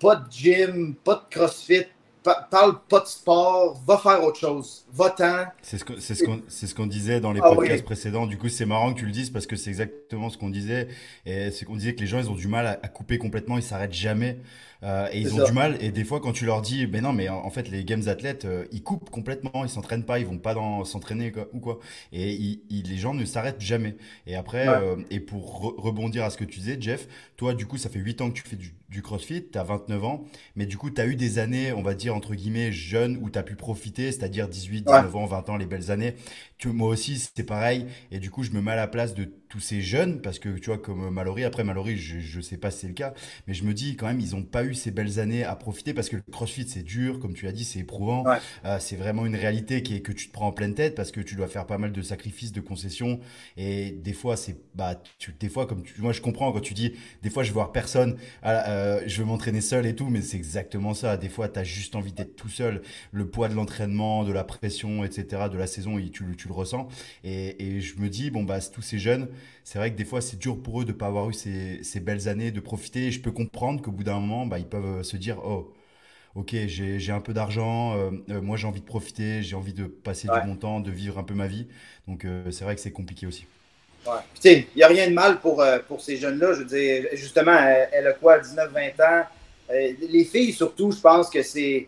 pas de gym, pas de crossfit, parle pas de sport, va faire autre chose. Va-t'en. C'est ce qu'on disait dans les ah podcasts précédents. Du coup, c'est marrant que tu le dises parce que c'est exactement ce qu'on disait. Et c'est qu'on disait que les gens, ils ont du mal à, à couper complètement, ils s'arrêtent jamais. Euh, et ils ont du mal. Et des fois, quand tu leur dis, mais non, mais en fait, les games athlètes, euh, ils coupent complètement, ils s'entraînent pas, ils vont pas dans s'entraîner ou quoi. Et les gens ne s'arrêtent jamais. Et après, euh, et pour rebondir à ce que tu disais, Jeff, toi, du coup, ça fait 8 ans que tu fais du, du crossfit, tu as 29 ans, mais du coup, tu as eu des années, on va dire, entre guillemets, jeunes où tu as pu profiter, c'est-à-dire 18, 19 ans, 20 ans, les belles années. Tu, moi aussi, c'était pareil. Et du coup, je me mets à la place de tous ces jeunes, parce que tu vois, comme Mallory, après Mallory, je ne sais pas si c'est le cas, mais je me dis quand même, ils n'ont pas eu ces belles années à profiter parce que le crossfit, c'est dur, comme tu as dit, c'est éprouvant. Euh, c'est vraiment une réalité qui est, que tu te prends en pleine tête parce que tu dois faire pas mal de sacrifices, de concessions. Et des fois, c'est, bah, tu, des fois, comme tu, moi, je comprends quand tu dis, des fois, je vais voir personne. Euh, euh, je veux m'entraîner seul et tout, mais c'est exactement ça. Des fois, tu as juste envie d'être tout seul. Le poids de l'entraînement, de la pression, etc., de la saison, tu, tu le ressens. Et, et, je me dis, bon, bah, tous ces jeunes, c'est vrai que des fois, c'est dur pour eux de ne pas avoir eu ces, ces, belles années, de profiter. Et je peux comprendre qu'au bout d'un moment, bah, ils peuvent se dire, oh, ok, j'ai un peu d'argent, euh, euh, moi j'ai envie de profiter, j'ai envie de passer du bon temps, de vivre un peu ma vie. Donc c'est vrai que c'est compliqué aussi. Il n'y a rien de mal pour, euh, pour ces jeunes-là. Je veux dire, justement, elle, a quoi, 19, 20 ans? Euh, les filles, surtout, je pense que c'est.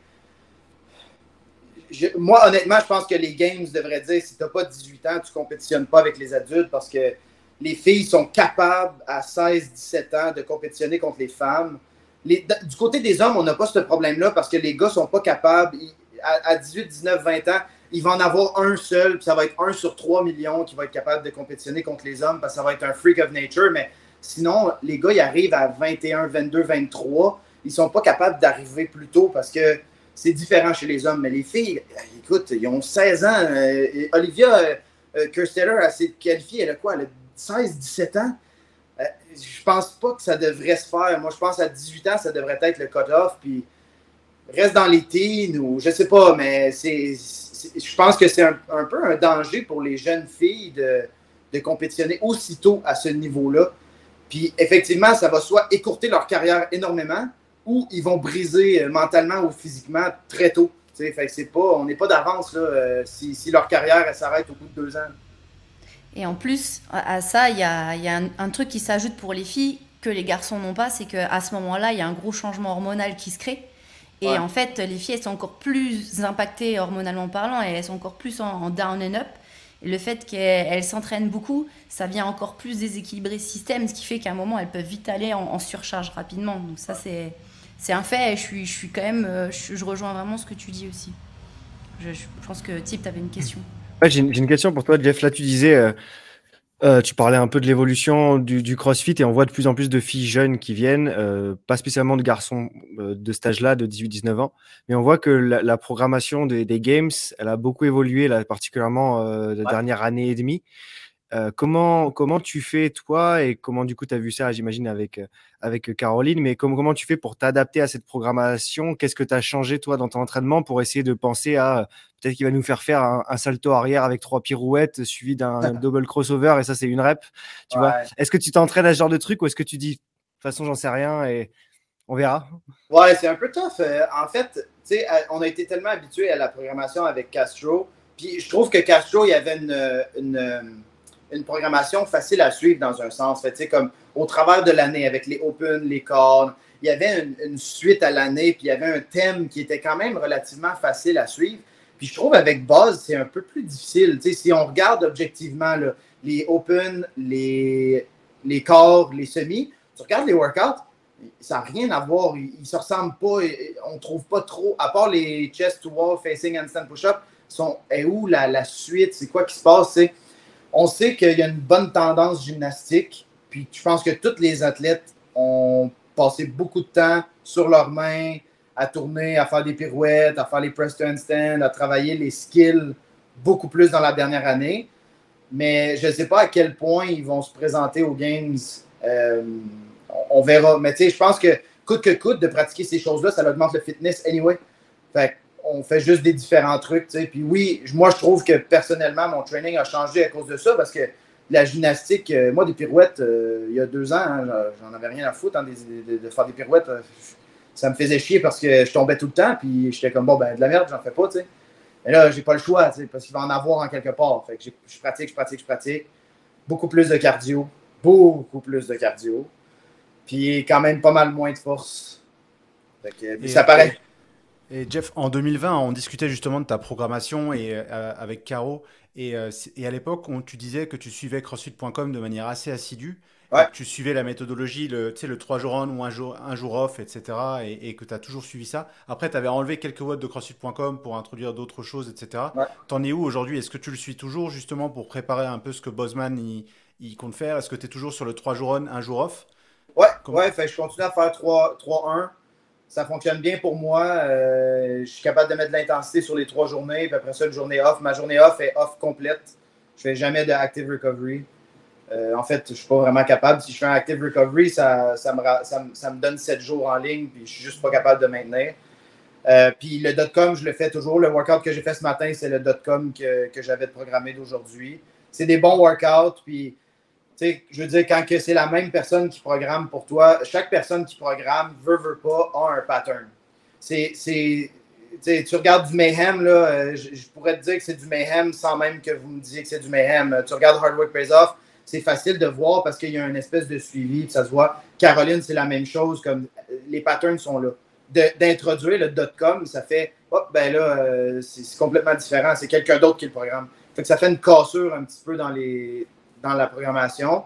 moi, honnêtement, je pense que les games devraient dire si tu n'as pas 18 ans, tu ne compétitionnes pas avec les adultes parce que les filles sont capables à 16, 17 ans de compétitionner contre les femmes. du côté des hommes, on n'a pas ce problème-là parce que les gars sont pas capables. À, à 18, 19, 20 ans, il va en avoir un seul, puis ça va être un sur 3 millions qui va être capable de compétitionner contre les hommes, parce que ça va être un freak of nature. Mais sinon, les gars, ils arrivent à 21, 22, 23. Ils sont pas capables d'arriver plus tôt parce que c'est différent chez les hommes. Mais les filles, écoute, ils ont 16 ans. Euh, Olivia euh, euh, Kersteller, elle s'est qualifiée, elle a quoi? Elle a 16, 17 ans. je pense pas que ça devrait se faire. Moi, je pense à 18 ans, ça devrait être le cut-off. Puis reste dans les teens ou je sais pas, mais c'est je pense que c'est un, peu un danger pour les jeunes filles de, compétitionner aussitôt à ce niveau-là. Puis effectivement, ça va soit écourter leur carrière énormément ou ils vont briser euh, mentalement ou physiquement très tôt. Pas, on n'est pas d'avance euh, si, leur carrière s'arrête au bout de deux ans. Et en plus, à ça, il y a, y a un, un, truc qui s'ajoute pour les filles que les garçons n'ont pas, c'est qu'à ce moment-là, il y a un gros changement hormonal qui se crée. Et en fait, les filles, elles sont encore plus impactées hormonalement parlant et elles sont encore plus en, down and up. Et le fait qu'elles s'entraînent beaucoup, ça vient encore plus déséquilibrer le système, ce qui fait qu'à un moment, elles peuvent vite aller en, surcharge rapidement. Donc ça, c'est, c'est un fait et je suis, je suis quand même, euh, je, rejoins vraiment ce que tu dis aussi. Je, pense que Tip, tu avais une question. J'ai, une, question pour toi, Jeff. Là, tu disais, euh, euh, tu parlais un peu de l'évolution du, CrossFit et on voit de plus en plus de filles jeunes qui viennent, euh, pas spécialement de garçons euh, de cet âge-là, de 18-19 ans, mais on voit que la, programmation des, Games, elle a beaucoup évolué, là, particulièrement la dernière année et demie. Comment, comment tu fais toi et comment du coup tu as vu ça, j'imagine, avec, avec Caroline, mais comment, comment tu fais pour t'adapter à cette programmation? Qu'est-ce que tu as changé toi dans ton entraînement pour essayer de penser à peut-être qu'il va nous faire faire un, salto arrière avec trois pirouettes suivi d'un <laughs> double crossover et ça c'est une rep. Tu vois? Est-ce que tu t'entraînes à ce genre de truc ou est-ce que tu dis de toute façon j'en sais rien et on verra? Ouais, c'est un peu tough. Euh, en fait, on a été tellement habitué à la programmation avec Castro. Puis je trouve que Castro, il y avait une, une, programmation facile à suivre dans un sens. Fait, comme au travers de l'année avec les Open, les cornes, il y avait une, une suite à l'année, puis il y avait un thème qui était quand même relativement facile à suivre. Puis je trouve avec Buzz, c'est un peu plus difficile. si on regarde objectivement les Open, les, les corps, les semis, tu regardes les workouts, ça n'a rien à voir. Ils ne se ressemblent pas. On ne trouve pas trop, à part les chest to wall, facing handstand push-up, sont, est où la, la suite? C'est quoi qui se passe? On sait qu'il y a une bonne tendance gymnastique. Puis je pense que tous les athlètes ont passé beaucoup de temps sur leurs mains, à tourner, à faire des pirouettes, à faire les press to handstand, à travailler les skills beaucoup plus dans la dernière année. Mais je ne sais pas à quel point ils vont se présenter aux Games. Euh, on verra. Mais tu sais, je pense que coûte que coûte de pratiquer ces choses-là, ça augmente le fitness anyway. Fait on fait juste des différents trucs. Puis oui, moi, je trouve que personnellement, mon training a changé à cause de ça parce que la gymnastique, euh, moi, des pirouettes, euh, il y a deux ans, hein, j'en avais rien à foutre hein, de, faire des pirouettes. ça me faisait chier parce que je tombais tout le temps. Puis j'étais comme, bon, ben, de la merde, j'en fais pas. sais. Mais là, j'ai pas le choix parce qu'il va en avoir en quelque part. Fait que je pratique, je pratique, je pratique. Beaucoup plus de cardio. Beaucoup plus de cardio. Puis quand même pas mal moins de force. Fait que, ça paraît. Et Jeff, en 2020, on discutait justement de ta programmation et, euh, avec Caro. Et, euh, et à l'époque, tu disais que tu suivais CrossFit.com de manière assez assidue. Ouais. Tu suivais la méthodologie, le, le 3 jours on ou un jour, un jour off, etc. Et, que tu as toujours suivi ça. Après, tu avais enlevé quelques watts de CrossFit.com pour introduire d'autres choses, etc. Ouais. T'en es où aujourd'hui? Est-ce que tu le suis toujours justement pour préparer un peu ce que Bosman il, compte faire? Est-ce que tu es toujours sur le 3 jours on, un jour off? Ouais, ouais fait, je continue à faire 3-1 ça fonctionne bien pour moi. Euh, je suis capable de mettre de l'intensité sur les trois journées, puis après ça, une journée off. Ma journée off est off complète. Je fais jamais de active recovery. Euh, en fait, je ne suis pas vraiment capable. Si je fais un active recovery, ça, ça, me, ça, me, donne sept jours en ligne, puis je suis juste pas capable de maintenir. Euh, puis le dot-com, je le fais toujours. Le workout que j'ai fait ce matin, c'est le dot-com que, que j'avais programmé d'aujourd'hui. C'est des bons workouts, puis je veux dire, quand c'est la même personne qui programme pour toi, chaque personne qui programme, veut, veut pas, a un pattern. C'est, tu regardes du mayhem, là, euh, je, pourrais te dire que c'est du mayhem sans même que vous me disiez que c'est du mayhem. Tu regardes Hard Work Pays Off, c'est facile de voir parce qu'il y a une espèce de suivi, ça se voit. Caroline, c'est la même chose, comme les patterns sont là. d'introduire le dot-com, ça fait, hop, ben là, euh, c'est, complètement différent. C'est quelqu'un d'autre qui le programme. Fait que ça fait une cassure un petit peu dans les, dans la programmation.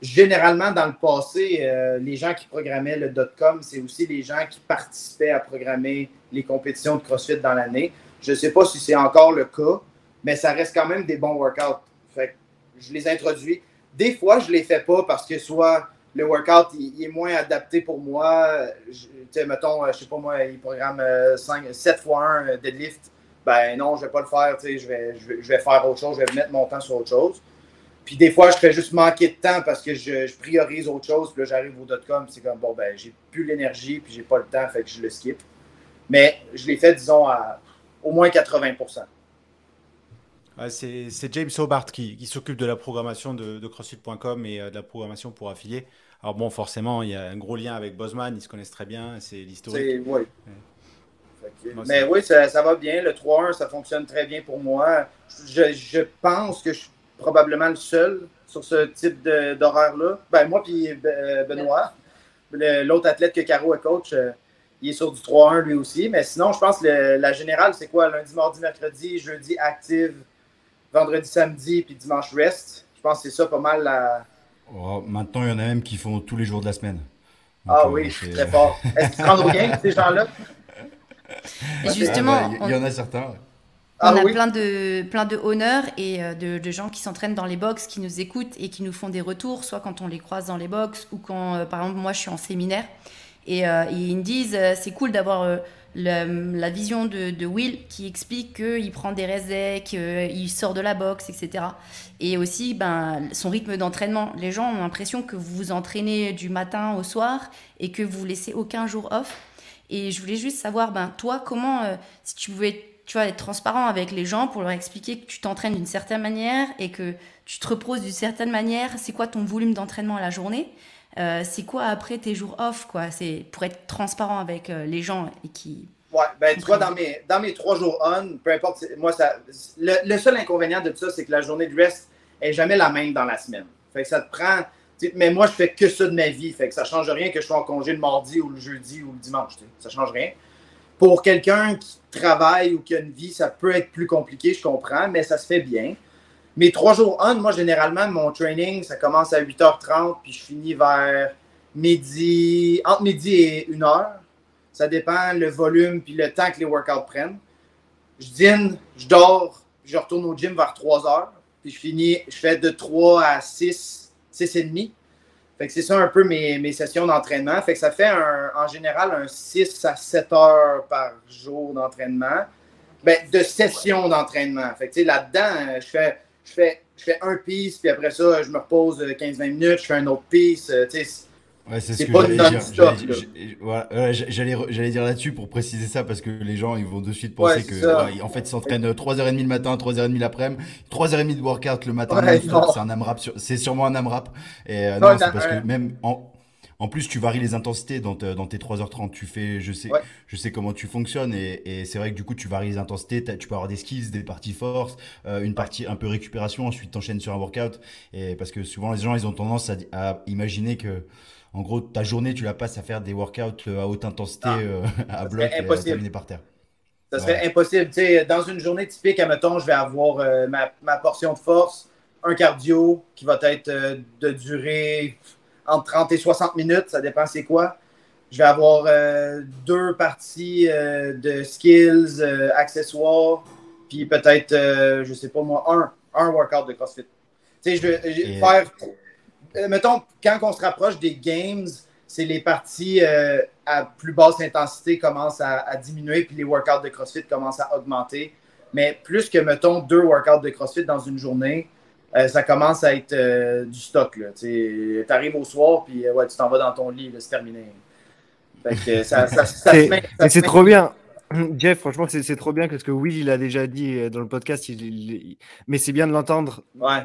Généralement, dans le passé, euh, les gens qui programmaient le dot-com, c'est aussi les gens qui participaient à programmer les compétitions de CrossFit dans l'année. Je ne sais pas si c'est encore le cas, mais ça reste quand même des bons workouts. Je les introduis. Des fois, je ne les fais pas parce que soit le workout est moins adapté pour moi. Je, mettons, je sais pas moi, il programme 5, 7 fois 1 deadlift. Ben non, je ne vais pas le faire. Je vais, je, vais, je vais faire autre chose. Je vais mettre mon temps sur autre chose. Puis des fois, je fais juste manquer de temps parce que je, priorise autre chose. Puis là, j'arrive au dot-com, c'est comme, bon, ben, j'ai plus l'énergie, puis j'ai pas le temps, fait que je le skip. Mais je l'ai fait, disons, à au moins 80% C'est James Hobart qui, s'occupe de la programmation de, CrossFit.com et euh, de la programmation pour affiliés. Alors bon, forcément, il y a un gros lien avec Bosman, ils se connaissent très bien, c'est l'historique. Oui. mais oui, ça, va bien. Le 3-1, ça fonctionne très bien pour moi. Je, je pense que je probablement le seul sur ce type d'horaire-là. Ben, moi puis euh, Benoît, l'autre athlète que Caro est coach, euh, il est sur du 3-1 lui aussi. Mais sinon, je pense que la générale, c'est quoi? Lundi, mardi, mercredi, jeudi active, vendredi, samedi, puis dimanche rest. Je pense que c'est ça pas mal la. Oh, maintenant, il y en a même qui font tous les jours de la semaine. ah euh, oui, très fort. Est-ce qu'ils se rendent au game, ces gens-là? justement. Ah, bah, il y, en a certains. Ah on a plein de plein de honneurs et euh, de, gens qui s'entraînent dans les box, qui nous écoutent et qui nous font des retours, soit quand on les croise dans les box ou quand, euh, par exemple, moi je suis en séminaire et, euh, ils me disent c'est cool d'avoir la vision de, Will qui explique qu'il prend des resets, qu'il sort de la boxe, etc. Et aussi ben, son rythme d'entraînement. Les gens ont l'impression que vous vous entraînez du matin au soir et que vous laissez aucun jour off. Et je voulais juste savoir, ben, toi, comment, si tu pouvais tu vois, être transparent avec les gens pour leur expliquer que tu t'entraînes d'une certaine manière et que tu te reposes d'une certaine manière. C'est quoi ton volume d'entraînement à la journée? Euh, C'est quoi après tes jours off quoi? C'est pour être transparent avec euh, les gens et qui. Ouais, ben tu vois, dans mes, dans mes trois jours on, peu importe, moi, ça, le, seul inconvénient de tout ça, c'est que la journée de rest est jamais la même dans la semaine. Fait que ça te prend. Mais moi, je fais que ça de ma vie. Fait que ça change rien que je sois en congé le mardi ou le jeudi ou le dimanche. Ça change rien. Pour quelqu'un qui travaille ou qui a une vie, ça peut être plus compliqué, je comprends, mais ça se fait bien. Mes trois jours on, moi, généralement, mon training, ça commence à 8h30, puis je finis vers midi, entre midi et une heure. Ça dépend le volume puis le temps que les workouts prennent. Je dîne, je dors, je retourne au gym vers 3 heures. Puis je finis, je fais de 3 à 6, 6 et demi. Fait que c'est ça un peu mes, sessions d'entraînement. Fait que ça fait un, en général un 6 à 7 heures par jour d'entraînement. Ben, de sessions d'entraînement. Là-dedans, je fais, je, fais, je fais un piece, puis après ça, je me repose 15-20 minutes, je fais un autre piece. Ouais, c'est ce que j'allais dire. J'allais dire là-dessus pour préciser ça parce que les gens ils vont de suite penser que en fait ils s'entraînent 3h30 le matin, 3h30 l'après-midi, 3h30 de workout le matin. c'est un AMRAP, c'est sûrement un AMRAP. Et euh, non, c'est parce que même en, en plus, tu varies les intensités dans, dans, tes 3h30. Tu fais, je sais, je sais comment tu fonctionnes et, et c'est vrai que du coup, tu varies les intensités. Tu peux avoir des skills, des parties force, euh, une partie un peu récupération. Ensuite, t'enchaînes sur un workout. Et parce que souvent, les gens, ils ont tendance à, à imaginer que en gros, ta journée, tu la passes à faire des workouts euh, à haute intensité ah. euh, <laughs> à bloc et à par terre. Ça serait impossible. dans une journée typique, admettons, je vais avoir euh, ma, portion de force, un cardio qui va être de durée entre 30 et 60 minutes, ça dépend c'est quoi. Je vais avoir deux parties de skills, accessoires, puis peut-être, je sais pas moi, un, un workout de CrossFit. Tu sais, je vais faire euh, mettons, quand on se rapproche des games, c'est les parties euh, à plus basse intensité commencent à, diminuer, puis les workouts de CrossFit commencent à augmenter. Mais plus que, mettons, deux workouts de CrossFit dans une journée, euh, ça commence à être du stock. Tu arrives au soir, puis ouais, tu t'en vas dans ton lit, c'est terminé. c'est trop bien. Jeff, franchement, c'est trop bien parce que Will, il a déjà dit dans le podcast, mais c'est bien de l'entendre. Ouais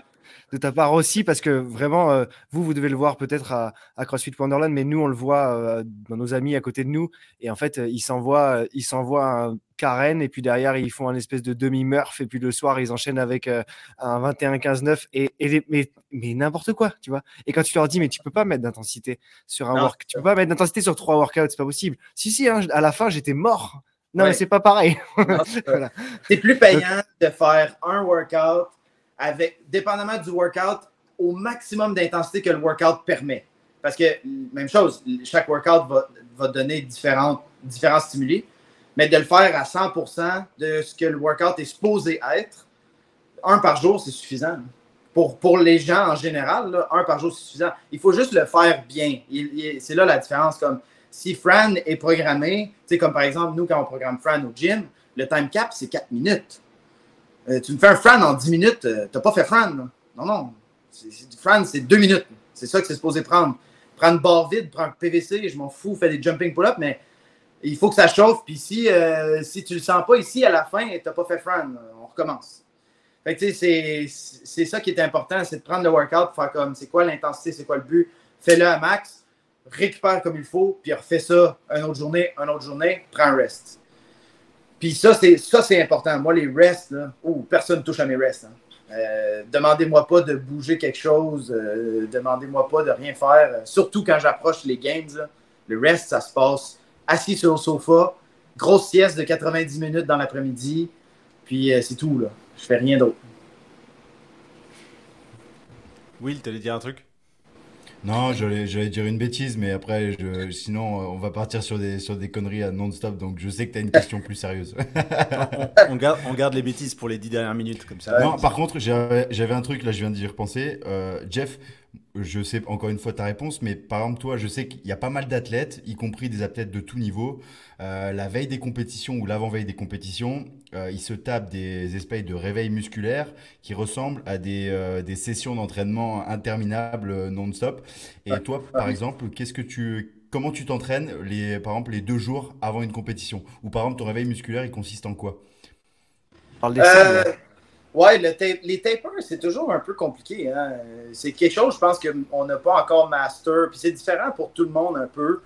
de ta part aussi, parce que vraiment, euh, vous, vous devez le voir peut-être à, CrossFit Wonderland, mais nous, on le voit euh, dans nos amis à côté de nous. Et en fait, euh, ils s'envoient, ils s'envoient un Karen, et puis derrière, ils font un espèce de demi-murph, et puis le soir, ils enchaînent avec un 21-15-9, et, mais, mais n'importe quoi, tu vois. Et quand tu leur dis, mais tu peux pas mettre d'intensité sur un workout, tu peux pas mettre d'intensité sur trois workouts, c'est pas possible. Si, si, hein, à la fin, j'étais mort. Non, mais c'est pas pareil. <laughs> C'est plus payant de faire un workout avec, dépendamment du workout, au maximum d'intensité que le workout permet. Parce que, même chose, chaque workout va, va donner différents, stimuli, mais de le faire à 100% de ce que le workout est supposé être, un par jour, c'est suffisant. Pour, pour les gens en général, un par jour, c'est suffisant. Il faut juste le faire bien. C'est là la différence. Comme si Fran est programmé, comme par exemple, nous, quand on programme Fran au gym, le time cap, c'est 4 minutes. Euh, tu me fais un Fran en 10 minutes, euh, t'as pas fait Fran. Non, non. C'est 2 minutes. C'est ça que c'est supposé prendre. Prendre barre vide, prendre PVC, je m'en fous, fais des jumping pull-ups, mais il faut que ça chauffe. Puis si, euh, si tu le sens pas ici, à la fin, tu n'as pas fait Fran. On recommence. Fait que c'est ça qui est important, c'est de prendre le workout pour faire comme c'est quoi l'intensité, c'est quoi le but? Fais-le à max, récupère comme il faut, puis refais ça une autre journée, une autre journée, prends un rest. Puis ça, c'est ça, c'est important. Moi, les rests, oh, personne ne touche à mes rests. Hein. Euh, demandez-moi pas de bouger quelque chose. Euh, demandez-moi pas de rien faire. surtout quand j'approche les games. Le rest, ça se passe assis sur le sofa. Grosse sieste de 90 minutes dans l'après-midi. Puis euh, c'est tout. Là. Je fais rien d'autre. Will, t'allais dire un truc? Non, j'allais, dire une bêtise, mais après, sinon, on va partir sur des, sur des conneries à non-stop. Donc, je sais que tu as une question plus sérieuse. <laughs> on, garde, on garde les bêtises pour les dix dernières minutes, comme ça. Non, par contre, j'avais un truc, là, je viens d'y repenser. Euh, Jeff, je sais encore une fois ta réponse, mais par exemple, toi, je sais qu'il y a pas mal d'athlètes, y compris des athlètes de tout niveau. Euh, la veille des compétitions ou l'avant-veille des compétitions, euh, ils se tapent des espèces de réveil musculaire qui ressemblent à des, euh, des sessions d'entraînement interminables non-stop. Et toi, par exemple, qu'est-ce que tu, comment tu t'entraînes les, par exemple, les deux jours avant une compétition? Ou par exemple, ton réveil musculaire, il consiste en quoi? Parle des Ouais, les tapers, c'est toujours un peu compliqué. Hein. C'est quelque chose, je pense, qu'on n'a pas encore master. Puis c'est différent pour tout le monde un peu.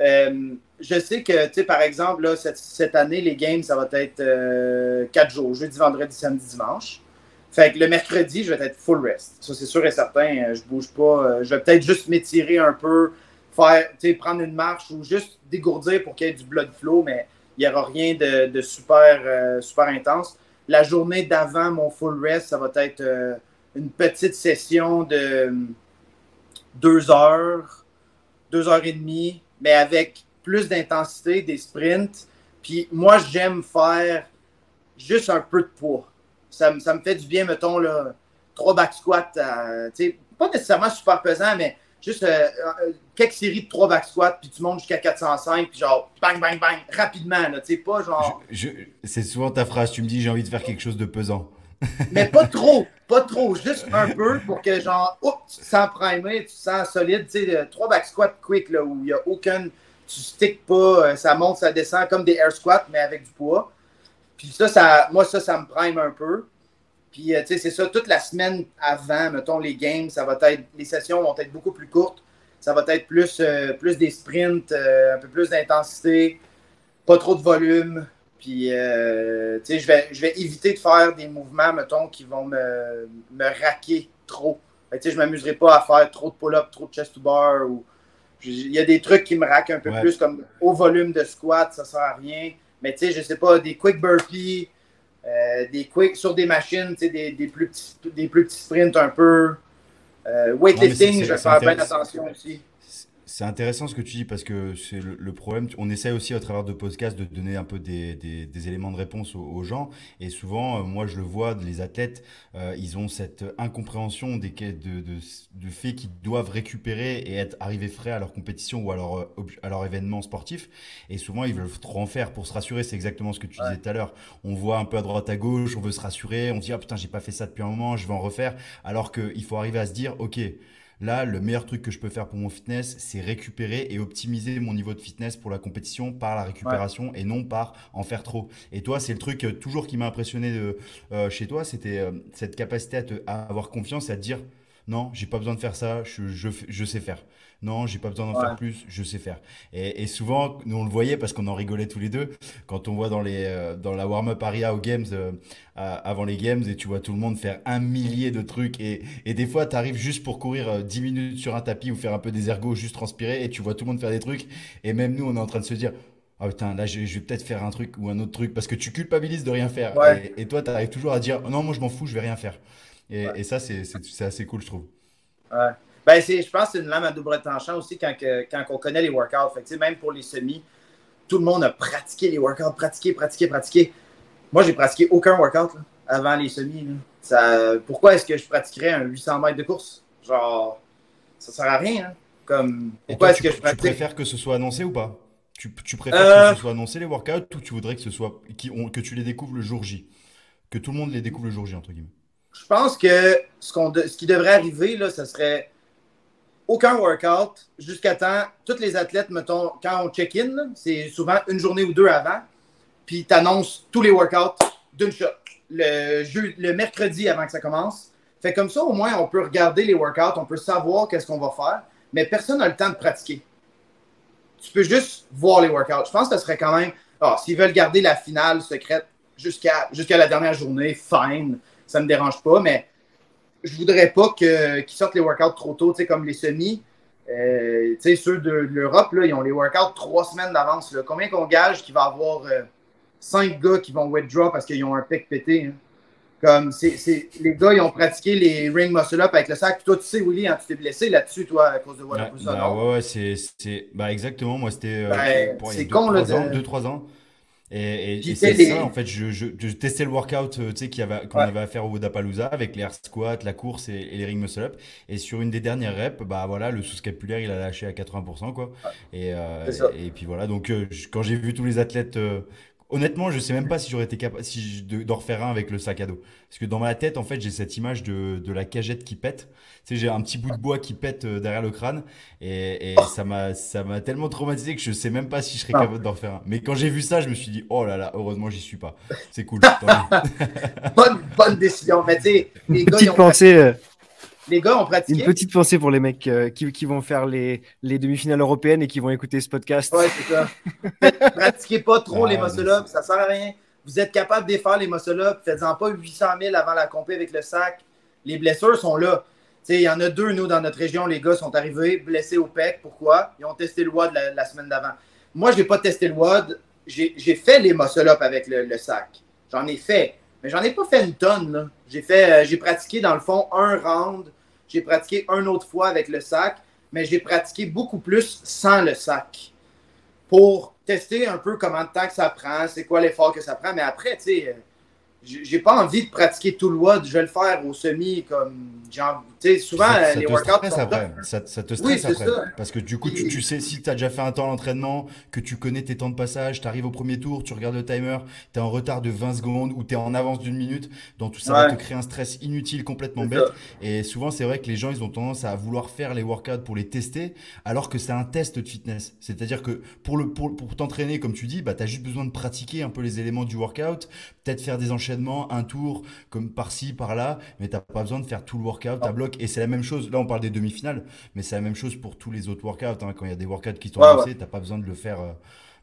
Euh, je sais que, tu sais, par exemple, là, cette, année, les games, ça va être euh, quatre jours, jeudi, vendredi, samedi, dimanche. Fait que le mercredi, je vais être full rest. Ça, c'est sûr et certain. Euh, je bouge pas. Je vais peut-être juste m'étirer un peu, faire, prendre une marche ou juste dégourdir pour qu'il y ait du blood flow, mais il n'y aura rien de, de super, super intense. La journée d'avant mon full rest, ça va être euh, une petite session de deux heures deux heures et demie, mais avec plus d'intensité, des sprints. Puis moi, j'aime faire juste un peu de poids. Ça, me- fait du bien, mettons, là, trois back squats, euh, sais, pas nécessairement super pesant, mais juste euh, euh, quelques séries de trois back squats, puis tu montes jusqu'à 405, puis genre, bang, bang, bang, rapidement, là, tu sais, pas genre... Je- c'est souvent ta phrase, tu me dis j'ai envie de faire quelque chose de pesant. <laughs> Mais pas trop, pas trop, juste un peu pour que genre, oups, tu te sens primé, tu te sens solide, tu sais, euh, trois back squats quick là, où il n'y a aucun, tu sticks pas, euh, ça monte, ça descend comme des air squats, mais avec du poids. Puis ça, ça moi, ça, ça me prime un peu. Puis, euh, tu sais, c'est ça, toute la semaine avant, mettons, les games, ça va être, les sessions vont être beaucoup plus courtes. Ça va être plus, euh, plus des sprints, euh, un peu plus d'intensité, pas trop de volume. Puis, euh, tu sais, je vais, je vais éviter de faire des mouvements, mettons, qui vont me, me raquer trop. Tu sais, je ne m'amuserai pas à faire trop de pull-up, trop de chest to bar. Ou... Il y a des trucs qui me raquent un peu Ouais. plus, comme au volume de squat, ça ne sert à rien. Mais tu sais, je sais pas, des quick burpees, des quick sur des machines, tu sais, des, des, plus petits, des plus petits sprints un peu. Euh, weightlifting, je vais faire bien attention aussi. C'est intéressant ce que tu dis parce que c'est le, le problème. On essaie aussi au travers de podcasts de donner un peu des, des- des éléments de réponse aux, aux gens. Et souvent, euh, moi je le vois, les athlètes, euh, ils ont cette incompréhension des, de, de, de fait qu'ils doivent récupérer et être arrivés frais à leur compétition ou à leur, euh, à leur événement sportif. Et souvent, ils veulent trop en faire pour se rassurer. C'est exactement ce que tu Ouais. disais tout à l'heure. On voit un peu à droite à gauche, on veut se rassurer, on se dit ah putain j'ai pas fait ça depuis un moment, je vais en refaire. Alors qu'il faut arriver à se dire ok. Là, le meilleur truc que je peux faire pour mon fitness, c'est récupérer et optimiser mon niveau de fitness pour la compétition par la récupération et non par en faire trop. Et toi, c'est le truc euh, toujours qui m'a impressionné de, euh, chez toi, c'était euh, cette capacité à, te- à avoir confiance et à te dire non, j'ai pas besoin de faire ça, je, je, fais- je sais faire. Non, j'ai pas besoin d'en Ouais. faire plus, je sais faire. Et, et souvent, nous on le voyait parce qu'on en rigolait tous les deux quand on voit dans, les, euh, dans la warm-up aria aux games, euh, avant les games, et tu vois tout le monde faire un millier de trucs. Et, et des fois, tu arrives juste pour courir euh, 10 minutes sur un tapis ou faire un peu des ergots, juste transpirer, et tu vois tout le monde faire des trucs. Et même nous, on est en train de se dire. Ah putain, là je, vais peut-être faire un truc ou un autre truc parce que tu culpabilises de rien faire. Ouais. Et, et toi, tu arrives toujours à dire non, moi je m'en fous, je vais rien faire. Et, Ouais. et ça, c'est c'est- c'est assez cool, je trouve. Ouais. Ben, c'est, je pense que c'est une lame à double tranchant aussi quand, que- quand on connaît les workouts. Fait que, tu même pour les semis, tout le monde a pratiqué les workouts, pratiqué, pratiqué, pratiqué. Moi, j'ai pratiqué aucun workout là, avant les semis. là. Ça, pourquoi est-ce que je pratiquerais un 800 mètres de course? Genre, ça sert à rien. hein. Comme, pourquoi toi, est-ce tu, que je tu pratique? préfères que ce soit annoncé ou pas? Tu, tu préfères Euh, que ce soit annoncé les workouts ou tu voudrais que ce soit qui- on- que tu les découvres le jour J? Que tout le monde les découvre le jour J, entre guillemets. Je pense que ce, qu'on de- ce qui devrait arriver, là, ce serait aucun workout jusqu'à temps. Tous les athlètes, mettons, quand on check-in, c'est souvent une journée ou deux avant, puis tu annonces tous les workouts d'une shot. Le, mercredi avant que ça commence. Fait comme ça, au moins, on peut regarder les workouts, on peut savoir qu'est-ce qu'on va faire, mais personne n'a le temps de pratiquer. Tu peux juste voir les workouts. Je pense que ce serait quand même. ah, S'ils veulent garder la finale secrète jusqu'à la dernière journée, fine ça me dérange pas, mais je voudrais pas qu'ils sortent les workouts trop tôt, comme les semis. Euh, ceux de, de l'Europe, ils ont les workouts trois semaines d'avance. Combien qu'on gage qu'il va y avoir euh, cinq gars qui vont withdraw parce qu'ils ont un pec pété? hein? Comme, c'est, les gars, ils ont pratiqué les ring muscle-up avec le sac. Toi, tu sais, Willy, hein, tu t'es blessé là-dessus, toi, à cause de Wadapusa, bah, non? ouais, ouais, c'est, bah, exactement. Moi, c'était euh, Ben, c'est con, là, trois ans, de- deux, trois ans. Et, et- et c'est ça, en fait, je, je, je testais le workout euh, qu'on Ouais. avait à faire au Wodapalooza avec les air squats, la course et, et les ring muscle up. Et sur une des dernières reps, bah voilà, le sous-scapulaire, il a lâché à 80%, quoi. Et, euh, et, puis voilà, donc euh, quand j'ai vu tous les athlètes, euh, honnêtement, je sais même pas si j'aurais été capable si d'en refaire un avec le sac à dos. Parce que dans ma tête, en fait, j'ai cette image de, de la cagette qui pète. Tu sais, j'ai un petit bout de bois qui pète euh, derrière le crâne. Et, et ça m'a ça m'a tellement traumatisé que je sais même pas si je serais Ah. capable d'en refaire un. Mais quand j'ai vu ça, je me suis dit, oh là là, heureusement, j'y suis pas. C'est cool. <laughs> Bonne, bonne décision. Mais tu sais, les gars, ils Petite ont, pensée, euh, les gars ont une pratiqué. petite pensée pour les mecs euh, qui, qui vont faire les, les demi-finales européennes et qui vont écouter ce podcast. Ouais, c'est ça. <laughs> Pratiquez pas trop Ah, les mais muscle-up, ça sert à rien. Vous êtes capable de faire les muscle-up, faites-en pas 800 000 avant la compé avec le sac. Les blessures sont là. Tu sais, Il y en a deux, nous, dans notre région, les gars sont arrivés blessés au pec. Pourquoi? Ils ont testé le WOD la, la semaine d'avant. Moi, je n'ai pas testé le WOD. J'ai fait les muscle-up avec le, le sac. J'en ai fait. Mais j'en ai pas fait une tonne. J'ai fait, euh, j'ai pratiqué, dans le fond, un round. J'ai pratiqué une autre fois avec le sac. mais j'ai pratiqué beaucoup plus sans le sac pour tester un peu comment de temps que ça prend, c'est quoi l'effort que ça prend. Mais après, tu sais, euh, j'ai pas envie de pratiquer tout le WOD. Je vais le faire au semi, comme genre, tu sais, souvent ça, les te workouts. Après. Ça, ça, te stresse après. Parce que du coup, tu, tu sais, si tu as déjà fait un temps d'entraînement, que tu connais tes temps de passage, tu arrives au premier tour, tu regardes le timer, tu es en retard de 20 secondes ou tu es en avance d'une minute, donc tout ça va te créer un stress inutile, complètement bête. Et souvent, c'est vrai que les gens, ils ont tendance à vouloir faire les workouts pour les tester, alors que c'est un test de fitness. C'est-à-dire que pour, le, pour, pour t'entraîner, comme tu dis, bah, tu as juste besoin de pratiquer un peu les éléments du workout, peut-être faire des enchaînements, un tour comme par-ci, par-là, mais tu pas besoin de faire tout le workout à bloc. Et c'est la même chose, là on parle des demi-finales, mais c'est la même chose pour tous les autres workouts. Hein. Quand il y a des workouts qui sont lancés, tu t'as pas besoin de le faire. Euh,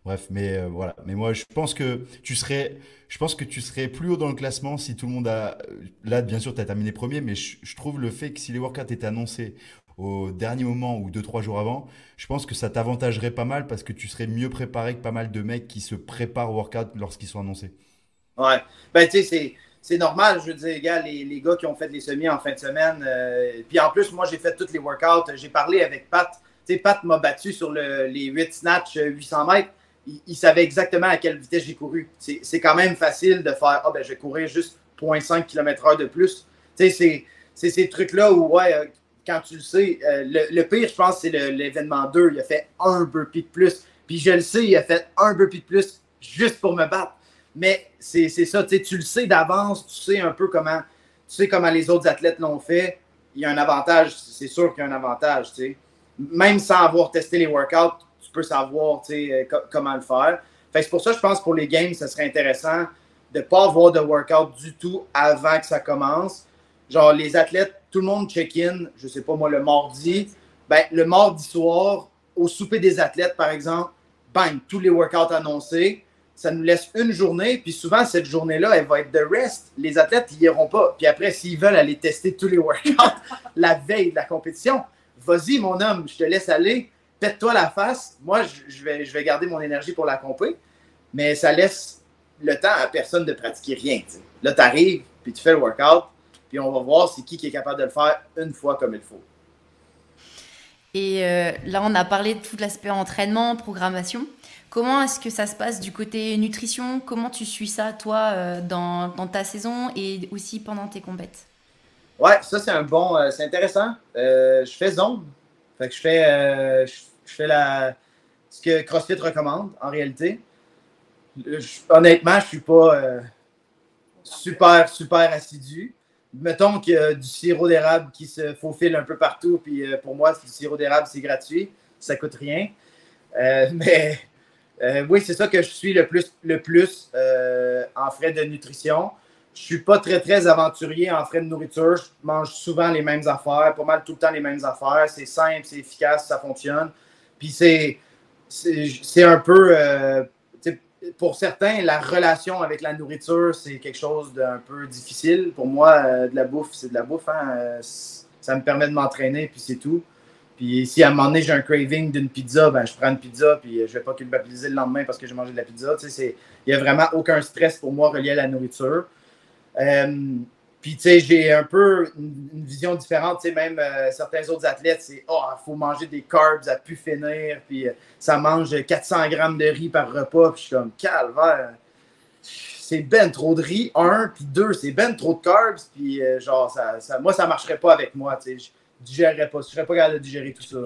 bref, mais euh, voilà. Mais moi, je pense que tu serais, je pense que tu serais plus haut dans le classement si tout le monde a. Là, bien sûr, tu as terminé premier, mais je, trouve le fait que si les workouts étaient annoncés au dernier moment ou deux trois jours avant, je pense que ça t'avantagerait pas mal parce que tu serais mieux préparé que pas mal de mecs qui se préparent au workout lorsqu'ils sont annoncés. Ouais. Ben, tu sais, c'est normal. Je veux dire, gars, les, les, gars qui ont fait les semis en fin de semaine. Euh, puis en plus, moi, j'ai fait tous les workouts. J'ai parlé avec Pat. Tu sais, Pat m'a battu sur le, les 8 snatch 800 euh, mètres. Il, savait exactement à quelle vitesse j'ai couru. C'est quand même facile de faire Ah, ben, je vais courir juste 0.5 km/h de plus. Tu sais, c'est ces trucs-là où, ouais, euh, quand tu le sais, le, le, pire, je pense, c'est l'événement 2. Il a fait un burpee de plus. Puis je le sais, il a fait un burpee de plus juste pour me battre. Mais c'est ça, tu le sais d'avance, tu sais un peu comment, tu sais les autres athlètes l'ont fait. Il y a un avantage, c'est sûr qu'il y a un avantage. Même sans avoir testé les workouts, tu peux savoir euh, comment le faire. C'est pour ça, je pense pour les games, ce serait intéressant de ne pas avoir de workout du tout avant que ça commence. Genre, les athlètes, tout le monde check-in, je sais pas moi, le mardi. Ben, le mardi soir, au souper des athlètes, par exemple, bang, tous les workouts annoncés ça nous laisse une journée, puis souvent, cette journée-là, elle va être de rest. Les athlètes, ils iront pas. Puis après, s'ils veulent aller tester tous les workouts <laughs> la veille de la compétition, vas-y, mon homme, je te laisse aller, pète-toi la face. Moi, je vais, garder mon énergie pour la compé, mais ça laisse le temps à personne de pratiquer rien. Là, tu arrives, puis tu fais le workout, puis on va voir c'est qui qui est capable de le faire une fois comme il faut. Et euh, là, on a parlé de tout l'aspect entraînement, programmation. Comment est-ce que ça se passe du côté nutrition? Comment tu suis ça, toi, euh, dans, ta saison et aussi pendant tes compètes? Ouais, ça, c'est un bon. Euh, c'est intéressant. Je fais zone. Fait que je fais, je, fais la, ce que CrossFit recommande, en réalité. honnêtement, je suis pas super, super assidu. Mettons qu'il y a du sirop d'érable qui se faufile un peu partout, puis pour moi, du sirop d'érable, c'est gratuit. Ça coûte rien. <laughs> mais euh, oui, c'est ça que je suis le plus, le plus euh, en frais de nutrition. Je ne suis pas très, très aventurier en frais de nourriture. Je mange souvent les mêmes affaires, pas mal tout le temps les mêmes affaires. C'est simple, c'est efficace, ça fonctionne. Puis c'est, c'est, un peu, euh, pour certains, la relation avec la nourriture, c'est quelque chose d'un peu difficile. Pour moi, de la bouffe, c'est de la bouffe. Hein. Ça me permet de m'entraîner, puis c'est tout. Puis si à un moment donné, j'ai un craving d'une pizza, ben, je prends une pizza, puis je ne vais pas culpabiliser le lendemain parce que j'ai mangé de la pizza. Il n'y a vraiment aucun stress pour moi relié à la nourriture. Euh, puis, tu sais, j'ai un peu une, vision différente. Tu sais, même euh, certains autres athlètes, c'est Oh, il faut manger des carbs à pu finir. Puis, euh, ça mange 400 grammes de riz par repas. Puis, je suis comme calvaire. C'est ben trop de riz, un. Puis, deux, c'est ben trop de carbs. Puis, genre, ça, ça, moi, ça marcherait pas avec moi. Tu sais digérerais pas. Je serais pas capable de digérer tout ça.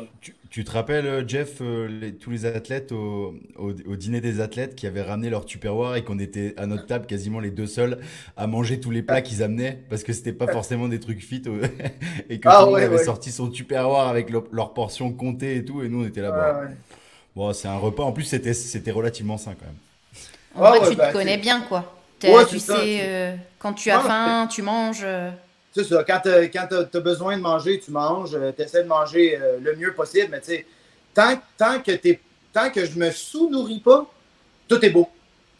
Tu, te rappelles, euh, Jeff, euh, tous les athlètes au, au, dîner des athlètes qui avaient ramené leur tupperware et qu'on était à notre table quasiment les deux seuls à manger tous les plats qu'ils amenaient parce que c'était pas forcément des trucs fit euh, <laughs> et que ah, tout le avait sorti son tupperware avec leur portion comptée et tout et nous on était là-bas. bon, c'est un repas. En plus, c'était c'était relativement sain quand même. En vrai, tu te bah, connais bien quoi. tu sais, quand tu as faim, tu manges Quand tu as, besoin de manger, tu manges. Euh, tu essaies de manger euh, le mieux possible. Mais tu sais, tant, que tant que je me sous-nourris pas, tout est beau.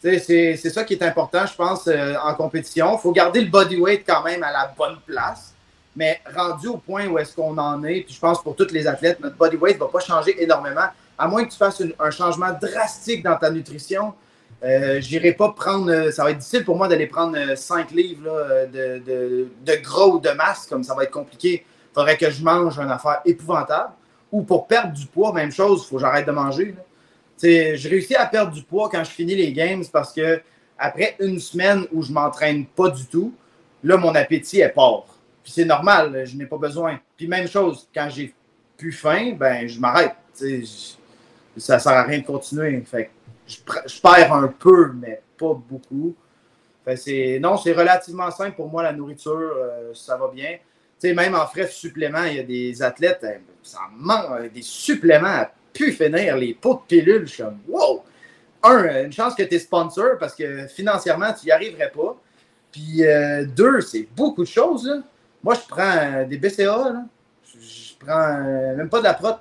C'est ça qui est important, je pense, euh, en compétition. Il faut garder le body weight quand même à la bonne place. Mais rendu au point où est-ce qu'on en est, puis je pense pour tous les athlètes, notre body weight ne va pas changer énormément. À moins que tu fasses un changement drastique dans ta nutrition, euh, J'irai pas prendre. Euh, ça va être difficile pour moi d'aller prendre 5 euh, livres de, de, de, gras ou de masse, comme ça va être compliqué. Il faudrait que je mange une affaire épouvantable. Ou pour perdre du poids, même chose, il faut que j'arrête de manger. Je réussis à perdre du poids quand je finis les games parce que après une semaine où je m'entraîne pas du tout, là, mon appétit est part. Puis c'est normal, je n'ai pas besoin. Puis même chose, quand j'ai plus faim, ben je m'arrête. Ça ne sert à rien de continuer. Fait je, perds un peu, mais pas beaucoup. Non, c'est relativement simple pour moi, la nourriture, euh, ça va bien. même en frais de il y a des athlètes, hein, ça manque des suppléments à pu finir, les pots de pilules. Je suis comme, wow! Un, une chance que tu es sponsor parce que financièrement, tu n'y arriverais pas. Puis euh, deux, c'est beaucoup de choses. Moi, je prends euh, des BCA. Je, prends même pas de la prot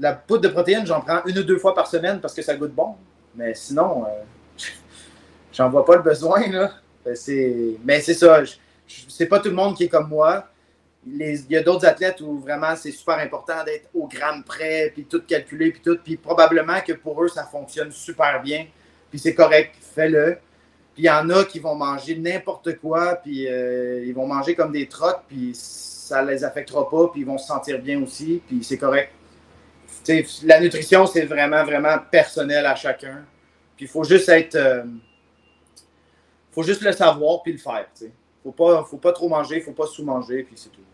la poudre de protéines, j'en prends une ou deux fois par semaine parce que ça goûte bon. Mais sinon, euh, <laughs> j'en vois pas le besoin. Là. Ben, mais c'est ça. C'est pas tout le monde qui est comme moi. il y a d'autres athlètes où vraiment c'est super important d'être au gramme près, puis tout calculer, puis tout. Puis probablement que pour eux, ça fonctionne super bien. Puis c'est correct, fais-le. Puis il y en a qui vont manger n'importe quoi, puis euh, ils vont manger comme des trocs, puis ça les affectera pas, puis ils vont se sentir bien aussi, puis c'est correct la nutrition, c'est vraiment, vraiment personnel à chacun. Puis il faut juste être. Euh, faut juste le savoir puis le faire. Il Faut pas, faut pas trop manger, il faut pas sous-manger, puis c'est tout.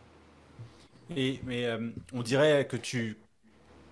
Et, mais euh, on dirait que tu.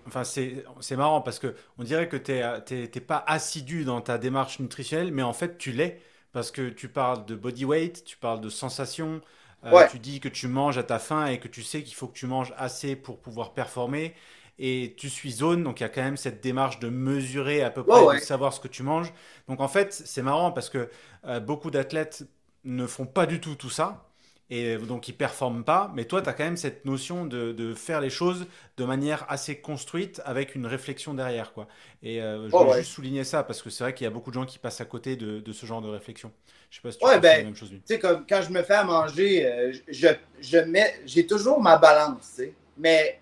Enfin, c'est marrant parce que on dirait que tu n'es pas assidu dans ta démarche nutritionnelle, mais en fait, tu l'es parce que tu parles de body weight, tu parles de sensation, euh, tu dis que tu manges à ta faim et que tu sais qu'il faut que tu manges assez pour pouvoir performer et tu suis zone, donc il y a quand même cette démarche de mesurer à peu près, de savoir ce que tu manges. Donc en fait, c'est marrant parce que euh, beaucoup d'athlètes ne font pas du tout tout ça. Et donc ils performent pas, mais toi tu as quand même cette notion de, de, faire les choses de manière assez construite avec une réflexion derrière. Quoi. Et euh, je veux juste souligner ça parce que c'est vrai qu'il y a beaucoup de gens qui passent à côté de, de ce genre de réflexion. Je sais pas si tu ouais, ben, la même chose. Tu sais, comme quand je me fais à manger, euh, je, je mets, j'ai toujours ma balance, mais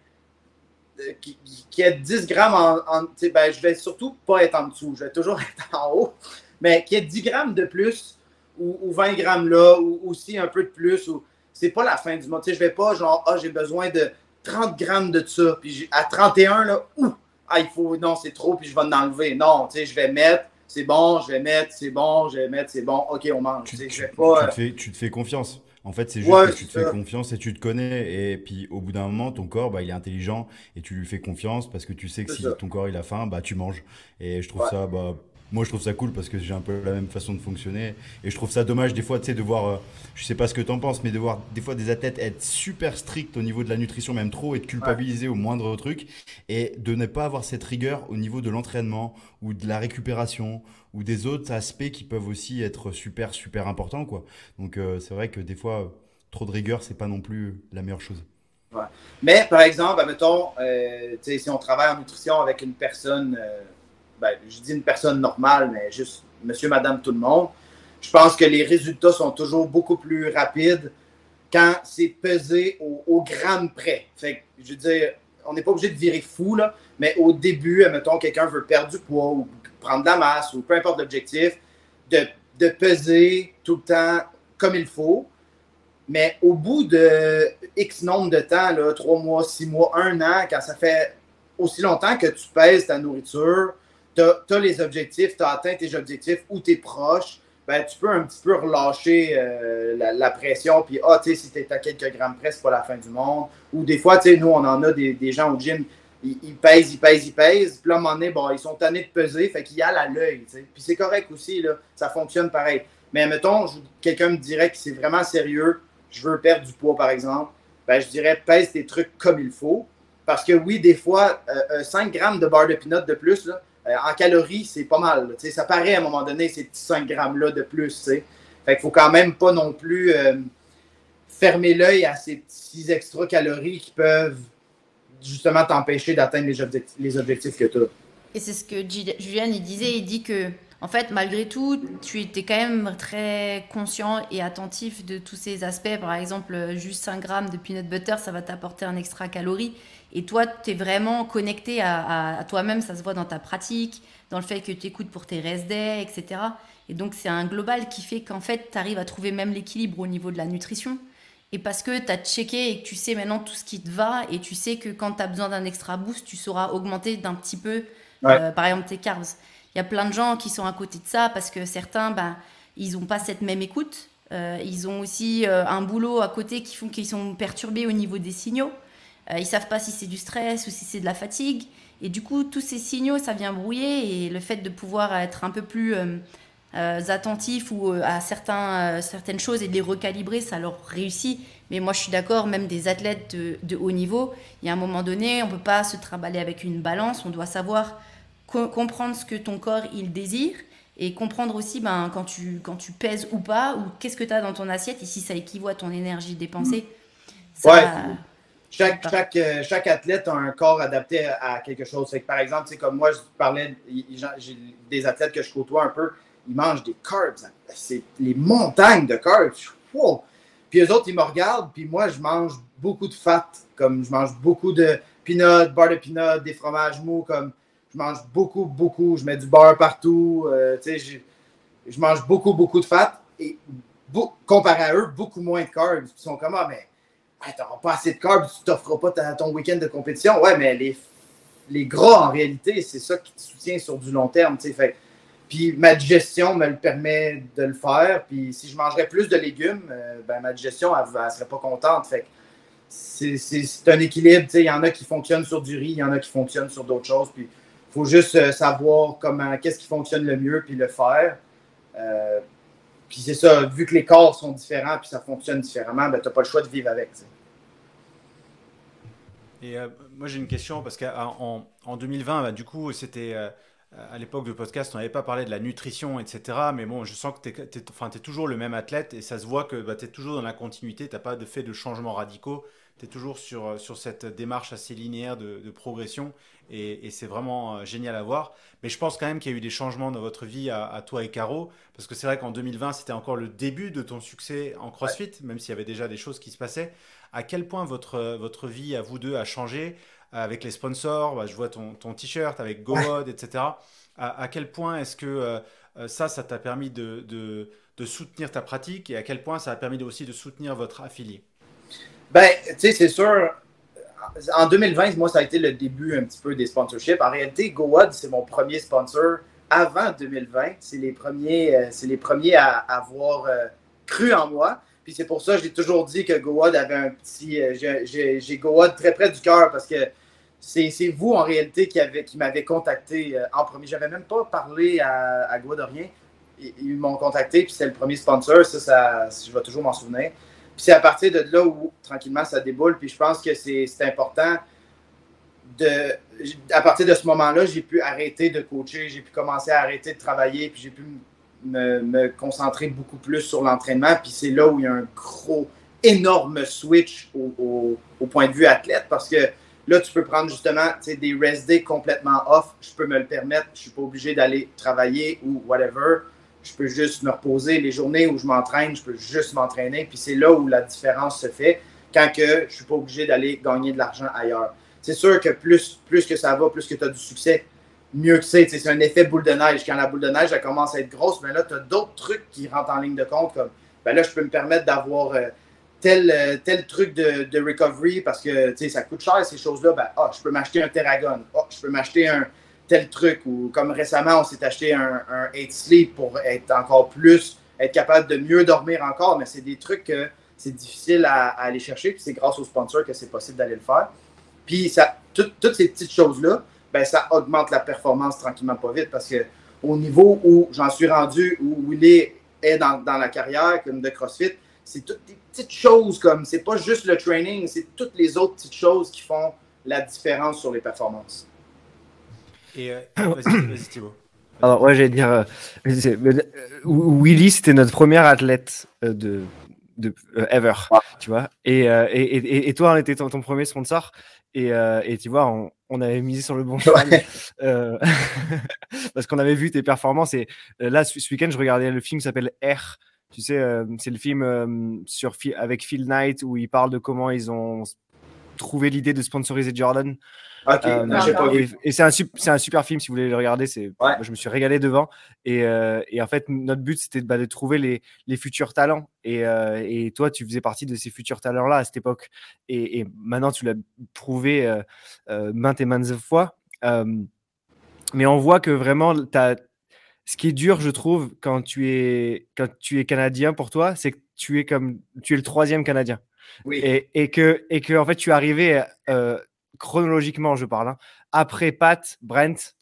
qui, qui, est 10 grammes en. ben, je vais surtout pas être en dessous, je vais toujours <laughs> être en haut, mais qui est 10 grammes de plus ou, 20 grammes là, ou aussi un peu de plus. Ou, c'est pas la fin du monde. Je vais pas genre, ah, j'ai besoin de 30 grammes de ça, puis à 31, là, ouh, ah, il faut, non, c'est trop, puis je vais en enlever. Non, tu sais, je vais mettre, c'est bon, je vais mettre, c'est bon, je vais mettre, c'est bon, ok, on mange. Tu, je vais pas, tu, te fais, tu te fais confiance. En fait, c'est juste que tu te fais confiance et tu te connais. Et puis, au bout d'un moment, ton corps, bah, il est intelligent et tu lui fais confiance parce que tu sais que si ton corps il a faim, bah, tu manges. Et je trouve ça, bah, moi je trouve ça cool parce que j'ai un peu la même façon de fonctionner. Et je trouve ça dommage des fois tu sais de voir euh, je sais pas ce que tu en penses mais de voir des fois des athlètes être super stricts au niveau de la nutrition même trop et de culpabiliser au moindre truc et de ne pas avoir cette rigueur au niveau de l'entraînement ou de la récupération ou des autres aspects qui peuvent aussi être super super importants quoi. Donc euh, c'est vrai que des fois trop de rigueur c'est pas non plus la meilleure chose. Mais par exemple mettons euh, si on travaille en nutrition avec une personne ben, je dis une personne normale, mais juste monsieur, madame, tout le monde, je pense que les résultats sont toujours beaucoup plus rapides quand c'est pesé au, gramme près. Fait je veux on n'est pas obligé de virer fou, là, mais au début, mettons, quelqu'un veut perdre du poids prendre de la masse ou peu importe l'objectif, de, de, peser tout le temps comme il faut. Mais au bout de X nombre de temps, là, 3 mois, 6 mois, 1 an, quand ça fait aussi longtemps que tu pèses ta nourriture, tu as, les objectifs, tu as atteint tes objectifs ou tu es proche, ben, tu peux un petit peu relâcher euh, la, pression. Puis, ah, tu sais, si tu es à quelques grammes près, c'est pas la fin du monde. Ou des fois, tu sais, nous, on en a des, gens au gym, ils, pèsent, ils pèsent, ils pèsent. Puis là, à un moment donné, bon, ils sont tannés de peser, fait qu'ils y a à l'œil. Puis c'est correct aussi, là, ça fonctionne pareil. Mais mettons, quelqu'un me dirait que c'est vraiment sérieux, je veux perdre du poids, par exemple. Ben, je dirais, pèse tes trucs comme il faut. Parce que oui, des fois, 5 euh, euh, grammes de barre de pinot de plus, euh, en calories, c'est pas mal. ça paraît à un moment donné, ces petits 5 grammes-là de plus. Fait qu'il faut quand même pas non plus fermer l'œil à ces petits extra calories qui peuvent justement t'empêcher d'atteindre les, objectifs, que tu as. Et c'est ce que Julien disait, il dit que en fait, malgré tout, tu étais quand même très conscient et attentif de tous ces aspects. Par exemple, juste 5 grammes de peanut butter, ça va t'apporter un extra calorie. Et toi, tu es vraiment connecté à, toi-même, ça se voit dans ta pratique, dans le fait que tu écoutes pour tes rest days, etc. Et donc, c'est un global qui fait qu'en fait, tu arrives à trouver même l'équilibre au niveau de la nutrition. Et parce que tu as checké et que tu sais maintenant tout ce qui te va et tu sais que quand tu as besoin d'un extra boost, tu sauras augmenter d'un petit peu, euh, par exemple, tes carbs. Il y a plein de gens qui sont à côté de ça parce que certains, ben, ils n'ont pas cette même écoute. Euh, ils ont aussi euh, un boulot à côté qui font qu'ils sont perturbés au niveau des signaux. ils savent pas si c'est du stress ou si c'est de la fatigue. Et du coup, tous ces signaux, ça vient brouiller. Et le fait de pouvoir être un peu plus attentifs ou euh, à certains, euh, certaines choses et de les recalibrer, ça leur réussit. Mais moi, je suis d'accord, même des athlètes de, haut niveau, il y a un moment donné, on ne peut pas se trimballer avec une balance. On doit savoir comprendre ce que ton corps il désire et comprendre aussi ben, quand, tu, quand tu pèses ou pas, ou qu'est-ce que tu as dans ton assiette et si ça équivaut à ton énergie dépensée. ouais. Chaque, chaque, chaque, athlète a un corps adapté à quelque chose. Que, par exemple, comme moi, je parlais, j'ai des athlètes que je côtoie un peu, ils mangent des carbs. C'est les montagnes de carbs. Puis eux autres, ils me regardent, puis moi, je mange beaucoup de fat, comme je mange beaucoup de peanuts, beurre de peanuts, des fromages mous, comme je mange beaucoup, beaucoup, je mets du beurre partout, euh, tu sais, je, mange beaucoup, beaucoup de fat, et comparé à eux, beaucoup moins de carbs. Ils sont comme, ah, mais tu n'auras pas assez de carbs, tu t'offres pas ton week-end de compétition. Ouais, mais les, les gras, en réalité, c'est ça qui te soutient sur du long terme, tu sais. Fait puis ma digestion me le permet de le faire. Puis si je mangerais plus de légumes, euh, ben, ma digestion, elle ne serait pas contente. C'est un équilibre. Il y en a qui fonctionnent sur du riz, il y en a qui fonctionnent sur d'autres choses. Puis il faut juste euh, savoir comment, qu'est-ce qui fonctionne le mieux, puis le faire. Euh, puis c'est ça, vu que les corps sont différents, puis ça fonctionne différemment, ben, tu n'as pas le choix de vivre avec. Et moi j'ai une question parce qu'en en 2020, ben, du coup, c'était à l'époque de podcast, on n'avait pas parlé de la nutrition, etc. Mais bon, je sens que tu es, enfin, es, toujours le même athlète et ça se voit que bah, tu es toujours dans la continuité, tu n'as pas de fait de changements radicaux, tu es toujours sur, sur cette démarche assez linéaire de, progression et, c'est vraiment euh, génial à voir. Mais je pense quand même qu'il y a eu des changements dans votre vie à, toi et Caro, parce que c'est vrai qu'en 2020, c'était encore le début de ton succès en CrossFit, même s'il y avait déjà des choses qui se passaient. À quel point votre, votre vie à vous deux a changé? Avec les sponsors, bah, je vois ton, ton t-shirt avec GoMod, etc. À, quel point est-ce que euh, euh, ça, ça t'a permis de, de, de, soutenir ta pratique et à quel point ça a permis aussi de soutenir votre affilié? Ben, tu sais, c'est sûr. En 2020, moi, ça a été le début un petit peu des sponsorships. En réalité, GoWod, c'est mon premier sponsor avant 2020. C'est les premiers, euh, c'est les premiers à, avoir cru en moi. Puis c'est pour ça que j'ai toujours dit que GoWod avait un petit. j'ai GoWod très près du cœur parce que c'est vous en réalité qui, avez, qui m'avez contacté euh, en premier. J'avais même pas parlé à, à Guadorien. Ils, ils m'ont contacté, puis c'est le premier sponsor. Ça, ça je vais toujours m'en souvenir. Puis c'est à partir de là où tranquillement ça déboule. Puis je pense que c'est important de. À partir de ce moment-là, j'ai pu arrêter de coacher, j'ai pu commencer à arrêter de travailler, puis j'ai pu me, me, concentrer beaucoup plus sur l'entraînement. Puis c'est là où il y a un gros, énorme switch au, au, au point de vue athlète parce que Là, tu peux prendre justement des rest complètement off. Je peux me le permettre. Je ne suis pas obligé d'aller travailler ou whatever. Je peux juste me reposer. Les journées où je m'entraîne, je peux juste m'entraîner. Puis c'est là où la différence se fait quand que je ne suis pas obligé d'aller gagner de l'argent ailleurs. C'est sûr que plus, plus que ça va, plus que tu as du succès, mieux que c'est. C'est un effet boule de neige. Quand la boule de neige elle commence à être grosse, mais là, tu as d'autres trucs qui rentrent en ligne de compte. Comme ben là, je peux me permettre d'avoir. Euh, tel, euh, tel truc de, de recovery parce que ça coûte cher ces choses-là, ben, ah, je peux m'acheter un Terragon, ah, je peux m'acheter un tel truc, ou comme récemment, on s'est acheté un, un 8 Sleep pour être encore plus, être capable de mieux dormir encore, mais c'est des trucs que c'est difficile à, aller chercher, puis c'est grâce aux sponsors que c'est possible d'aller le faire. Puis ça, toutes ces petites choses-là, ben, ça augmente la performance tranquillement pas vite. Parce que au niveau où j'en suis rendu, où Willy est dans, dans la carrière comme de CrossFit, c'est toutes des petites choses comme, c'est pas juste le training, c'est toutes les autres petites choses qui font la différence sur les performances. Et euh, <coughs> vas-y, Thibaut. Alors, ouais, j'allais dire, euh, euh, Willy, c'était notre premier athlète de, de ever, tu vois. Et, et, et, toi, on était ton, premier sponsor. Et, et, tu vois, on, on, avait misé sur le bon cheval <laughs> parce qu'on avait vu tes performances. Et là, ce, ce week-end, je regardais le film qui s'appelle R tu sais, euh, c'est le film euh, sur, avec Phil Knight où il parle de comment ils ont trouvé l'idée de sponsoriser Jordan. Ok, Euh, non, pas et c'est un, un super film si vous voulez le regarder. C'est, Ouais. moi, je me suis régalé devant. Et, euh, et en fait, notre but c'était de, bah, de trouver les, les futurs talents. Et, euh, et toi, tu faisais partie de ces futurs talents-là à cette époque. Et, maintenant, tu l'as prouvé maintes et maintes fois. Mais on voit que vraiment, t'as- ce qui est dur, je trouve, quand tu es, quand tu es canadien pour toi, c'est que tu es comme tu es le troisième canadien. Oui. et, et que et que en fait tu es arrivé euh, chronologiquement, je parle, hein, après Pat, Brent,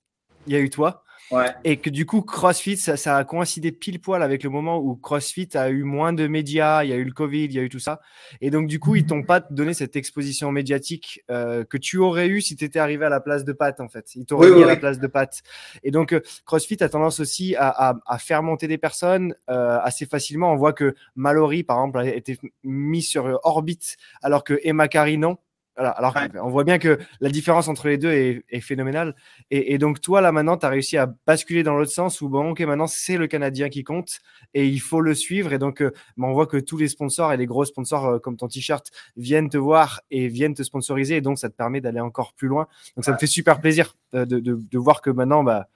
il y a eu toi, Ouais. et que du coup CrossFit, ça, ça a coïncidé pile poil avec le moment où CrossFit a eu moins de médias, il y a eu le Covid, il y a eu tout ça, et donc du coup ils t'ont pas donné cette exposition médiatique euh, que tu aurais eu si tu étais arrivé à la place de Pat en fait, ils t'auraient Oui, mis oui, à la place de Pat, et donc euh, CrossFit a tendance aussi à, à- à faire monter des personnes euh, assez facilement. On voit que Mallory, par exemple, a été mis sur orbite, alors que Emma Carey, non. Alors Ouais. on voit bien que la différence entre les deux est, est phénoménale. Et, et donc toi, là maintenant, tu as réussi à basculer dans l'autre sens où, bon, ok, maintenant c'est le Canadien qui compte et il faut le suivre. Et donc, euh, bah, on voit que tous les sponsors et les gros sponsors euh, comme ton t-shirt viennent te voir et viennent te sponsoriser. Et donc, ça te permet d'aller encore plus loin. Donc, ça me fait super plaisir euh, de, de- de voir que maintenant, bah,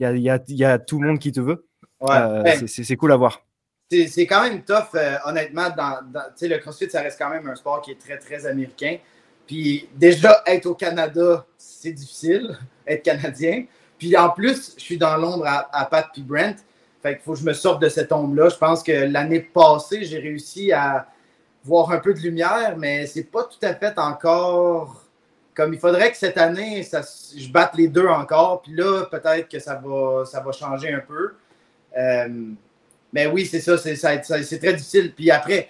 il y a, il y a- y a tout le monde qui te veut. Ouais. Euh, c'est- cool à voir. c'est quand même tough, euh, honnêtement. Dans, dans- tu sais, le CrossFit, ça reste quand même un sport qui est très, très américain. Puis déjà, être au Canada, c'est difficile, être Canadien. Puis en plus, je suis dans l'ombre à, Pat puis Brent. Fait qu'il faut que je me sorte de cette ombre-là. Je pense que l'année passée, j'ai réussi à voir un peu de lumière, mais c'est pas tout à fait encore comme il faudrait que cette année, je batte les deux encore. Puis là, peut-être que ça va, ça va changer un peu. Euh, mais oui, c'est ça- c'est très difficile. Puis après,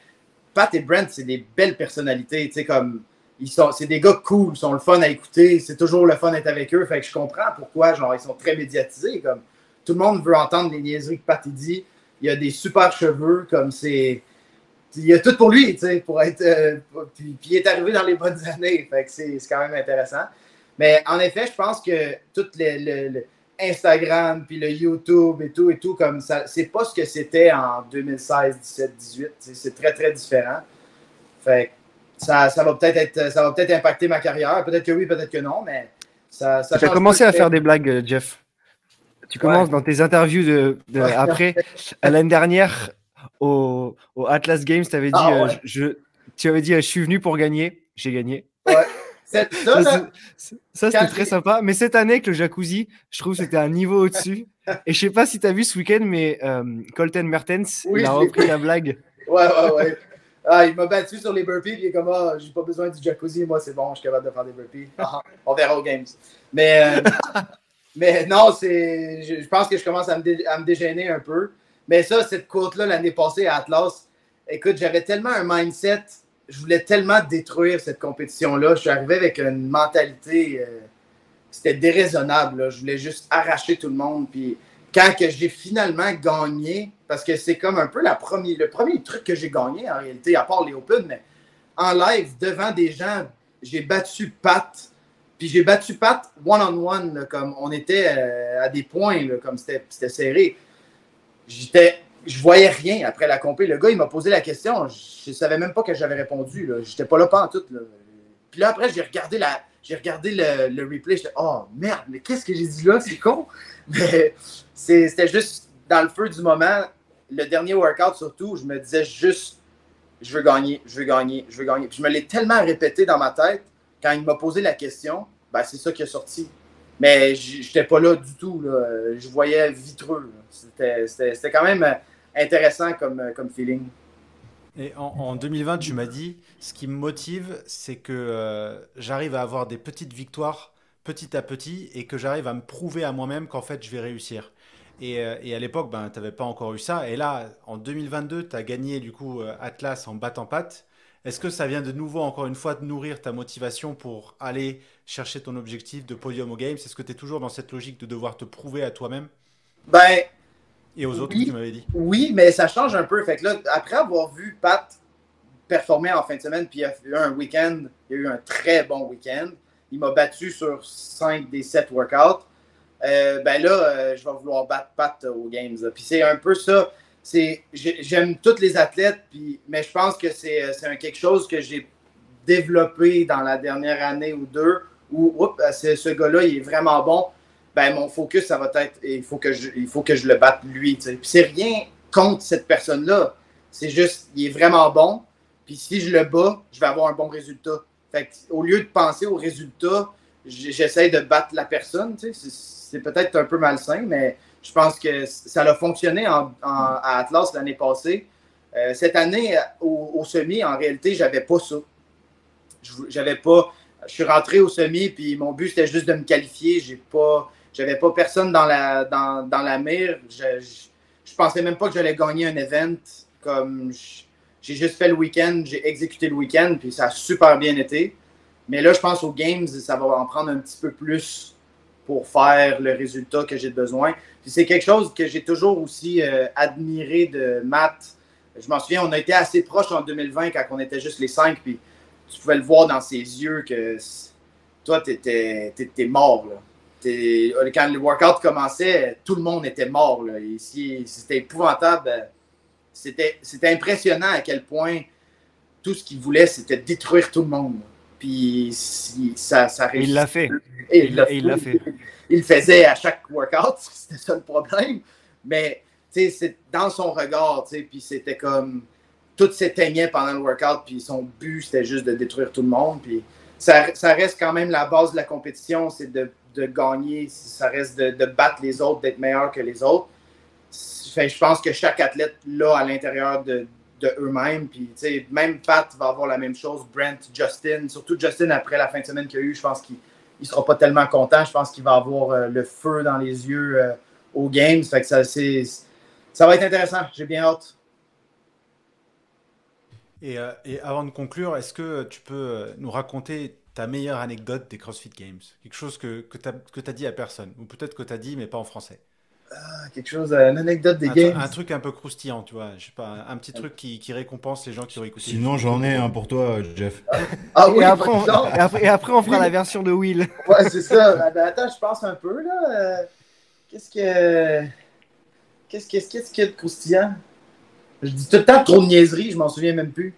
Pat et Brent, c'est des belles personnalités. Tu sais, comme ils sont, c'est des gars cool, ils sont le fun à écouter. C'est toujours le fun d'être avec eux. Fait que je comprends pourquoi, genre, ils sont très médiatisés. Comme tout le monde veut entendre les niaiseries que Pat il dit. Il a des super cheveux, comme c'est. Il a tout pour lui, tu sais, pour être. euh, puis, puis il est arrivé dans les bonnes années. Fait que c'est c'est quand même intéressant. Mais en effet, je pense que tout le, le- Instagram, puis le YouTube et tout, et tout, comme ça, c'est pas ce que c'était en 2016, 17, 18. tu sais, C'est très, très différent. Fait que ça, ça va peut-être être, ça va peut-être impacter ma carrière. Peut-être que oui, peut-être que non, mais ça, ça Tu as commencé à faire des blagues, euh, Jeff. Tu commences dans tes interviews de, de- Ouais. après. à <laughs> L'année dernière, au, au Atlas Games, tu avais dit, Ah, euh, je, tu avais dit, euh, je suis venu pour gagner. J'ai gagné. <laughs> Ça, c'était très sympa. Mais cette année, avec le jacuzzi, je trouve que c'était un niveau au-dessus. <laughs> Et je sais pas si tu as vu ce week-end, mais euh, Colton Mertens, Oui, il a repris la blague. Ouais, ouais, ouais. Ah, il m'a battu sur les burpees, puis il est comme, ah, j'ai pas besoin du jacuzzi, moi c'est bon, je suis capable de faire des burpees. Ah, <laughs> on verra aux games. Mais, euh, <laughs> mais non, c'est, je, je pense que je commence à me, dé- à me dégêner un peu. Mais ça, cette côte-là, l'année passée à Atlas, écoute, j'avais tellement un mindset, je voulais tellement détruire cette compétition-là. Je suis arrivé avec une mentalité, euh, c'était déraisonnable. là. Je voulais juste arracher tout le monde. Puis quand que j'ai finalement gagné, parce que c'est comme un peu la le premier truc que j'ai gagné en réalité, à part les Open, mais en live, devant des gens, j'ai battu Pat. Puis j'ai battu Pat one-on-one, là, comme on était euh, à des points, là, comme c'était serré. J'étais, je voyais rien après la compé. Le gars, il m'a posé la question. Je ne savais même pas que j'avais répondu. Je n'étais pas là pas en tout. Là. Puis là, après, j'ai regardé, la, j'ai regardé le, replay. J'étais, oh merde, mais qu'est-ce que j'ai dit là? C'est con. <laughs> Mais c'était juste dans le feu du moment. Le dernier workout, surtout, je me disais juste, je veux gagner, je veux gagner, je veux gagner. Je me l'ai tellement répété dans ma tête. Quand il m'a posé la question, ben, c'est ça qui est sorti. Mais j'étais pas là du tout. Là. Je voyais vitreux. C'était, quand même intéressant comme, comme feeling. Et en, en 2020, tu m'as dit, ce qui me motive, c'est que euh, j'arrive à avoir des petites victoires petit à petit et que j'arrive à me prouver à moi-même qu'en fait, je vais réussir. Et, euh, et à l'époque, ben, tu n'avais pas encore eu ça. Et là, en 2022, tu as gagné du coup euh, Atlas en battant patte. Est-ce que ça vient de nouveau, encore une fois, de nourrir ta motivation pour aller chercher ton objectif de podium aux Games? Est-ce que tu es toujours dans cette logique de devoir te prouver à toi-même? Ben, et aux autres, Oui. tu m'avais dit Oui, mais ça change un peu. Fait que là, après avoir vu Pat performer en fin de semaine, puis il a eu un week-end, il a eu un très bon week-end. Il m'a battu sur 5 des 7 workouts. Euh, ben là, euh, je vais vouloir battre Pat euh, aux Games. Puis c'est un peu ça. J'aime tous les athlètes, puis, mais je pense que c'est, quelque chose que j'ai développé dans la dernière année ou deux, où oups, ce gars-là, il est vraiment bon, ben mon focus, ça va être il faut que je, il faut que je le batte lui. Puis c'est rien contre cette personne-là. C'est juste, il est vraiment bon. Puis si je le bats, je vais avoir un bon résultat. Fait au lieu de penser au résultat, j'essaie de battre la personne. C'est peut-être un peu malsain, mais je pense que ça a fonctionné à Atlas l'année passée. Euh, cette année, au, semi, en réalité, j'avais pas ça. J'avais pas. Je suis rentré au semi, puis mon but c'était juste de me qualifier. J'ai pas. J'avais pas personne dans la, dans, dans la mire. Je, je, pensais même pas que j'allais gagner un event. Comme j'ai juste fait le week-end, j'ai exécuté le week-end, puis ça a super bien été. Mais là, je pense aux games, ça va en prendre un petit peu plus pour faire le résultat que j'ai besoin. Puis c'est quelque chose que j'ai toujours aussi euh, admiré de Matt. Je m'en souviens, on a été assez proche en 2020 quand on était juste les cinq, puis tu pouvais le voir dans ses yeux que toi, tu étais, mort. Là. Quand le workout commençait, tout le monde était mort. Là. c'était épouvantable. C'était, c'était impressionnant à quel point tout ce qu'il voulait, c'était détruire tout le monde. Puis ça, ça Il l'a fait. Et il l'a fait. Il le faisait à chaque workout, <laughs> c'était ça le problème. Mais c'est dans son regard, puis c'était comme tout s'éteignait pendant le workout, puis son but c'était juste de détruire tout le monde. Puis ça, ça reste quand même la base de la compétition, c'est de, de, gagner, ça reste de, de battre les autres, d'être meilleur que les autres. je pense que chaque athlète là à l'intérieur de, eux-mêmes. Puis, même Pat va avoir la même chose. Brent, Justin, surtout Justin après la fin de semaine qu'il a eu, je pense qu'il ne sera pas tellement content. Je pense qu'il va avoir euh, le feu dans les yeux euh, aux games. Fait que ça, ça va être intéressant. J'ai bien hâte. Et, euh, et, avant de conclure, est-ce que tu peux nous raconter ta meilleure anecdote des CrossFit Games? Quelque chose que, que tu as dit à personne, ou peut-être que tu as dit, mais pas en français. Ah, quelque chose, une anecdote des games. Un truc un peu croustillant, tu vois. Je sais pas, un petit truc qui, qui récompense les gens qui ont écouté. Sinon, j'en ai un pour toi, Jeff. Ah, oui, et après, on, et, après, on, fera la version de Will. Ouais, c'est ça. Ah, ben, attends, je pense un peu, là. Euh, qu'est-ce que. Qu'est-ce qu'il qu'est-ce y a de croustillant? Je dis tout le temps trop de niaiseries, je m'en souviens même plus.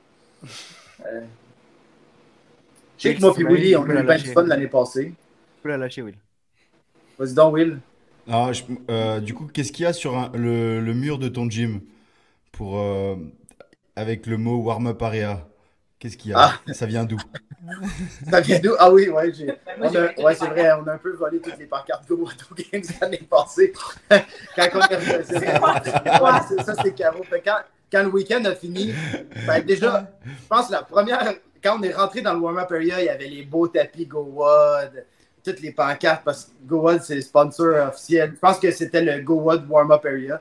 Euh... Je sais que moi et Willy, on a eu plein de fun l'année passée. Tu peux la lâcher, Will. Vas-y donc, Will. Ah, euh, du coup, qu'est-ce qu'il y a sur le, le, mur de ton gym pour, euh, avec le mot warm-up area? Qu'est-ce qu'il y a? Ah. Ça vient d'où? <laughs> Ça vient d'où? Ah oui, ouais, ouais c'est vrai, on a un peu volé toutes les pancartes Go Auto <laughs> Games l'année passée. <laughs> quand on est ouais, ça, c'est Caro. Quand, quand le week-end a fini, ben, déjà, je pense la première, quand on est rentré dans le warm-up area, il y avait les beaux tapis Go Wood toutes les pancartes parce que GoWood, c'est le sponsor officiel. Je pense que c'était le GoWood Warm-Up Area.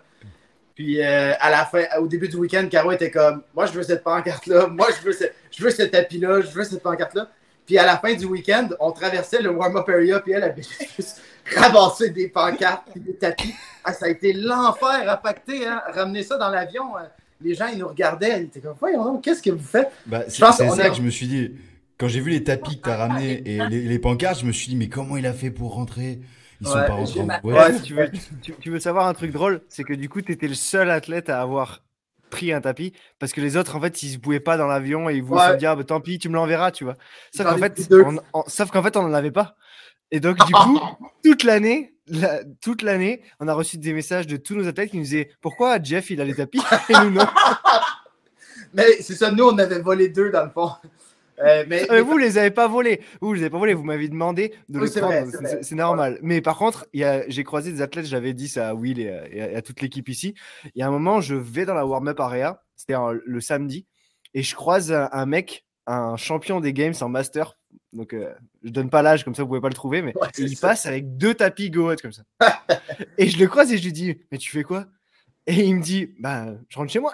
Puis euh, à la fin, au début du week-end, Caro était comme Moi, je veux cette pancarte-là. Moi, je veux, ce, je veux ce tapis-là. Je veux cette pancarte-là. Puis à la fin du week-end, on traversait le warm-up area. Puis elle avait <laughs> juste ramassé des pancartes et des tapis. Ah, ça a été l'enfer à pacter. Hein? Ramener ça dans l'avion. Euh, les gens, ils nous regardaient. Ils étaient comme Voyons, qu'est-ce que vous faites bah, C'est ça que je me suis dit quand j'ai vu les tapis que tu as ramenés et les, pancartes, je me suis dit, mais comment il a fait pour rentrer? Ils sont pas rentrés. Ouais, tu, veux, tu, veux, savoir un truc drôle C'est que du coup, tu étais le seul athlète à avoir pris un tapis parce que les autres, en fait, ils se pouvaient pas dans l'avion et ils voulaient se dire, ah, bah, tant pis, tu me l'enverras, tu vois. Sauf qu'en fait, on, sauf qu'en fait, on n'en avait pas. Et donc, du coup, toute l'année, toute l'année, on a reçu des messages de tous nos athlètes qui nous disaient pourquoi Jeff il a les tapis et nous non? <laughs> mais c'est ça, nous on avait volé deux dans le fond. Euh, mais, vous, vous les avez pas volés. Vous, les avez pas volés. Vous m'avez demandé de les prendre. C'est normal. Mais par contre, j'ai croisé des athlètes. J'avais dit ça à Will et à, toute l'équipe ici. Il y a un moment, je vais dans la warm-up area. C'était le samedi. Et je croise un, mec, un champion des games en master. Donc, euh, je donne pas l'âge, comme ça, vous pouvez pas le trouver. Mais il passe avec deux tapis Go comme ça. <laughs> et je le croise et je lui dis Mais tu fais quoi? Et il me dit Bah, je rentre chez moi.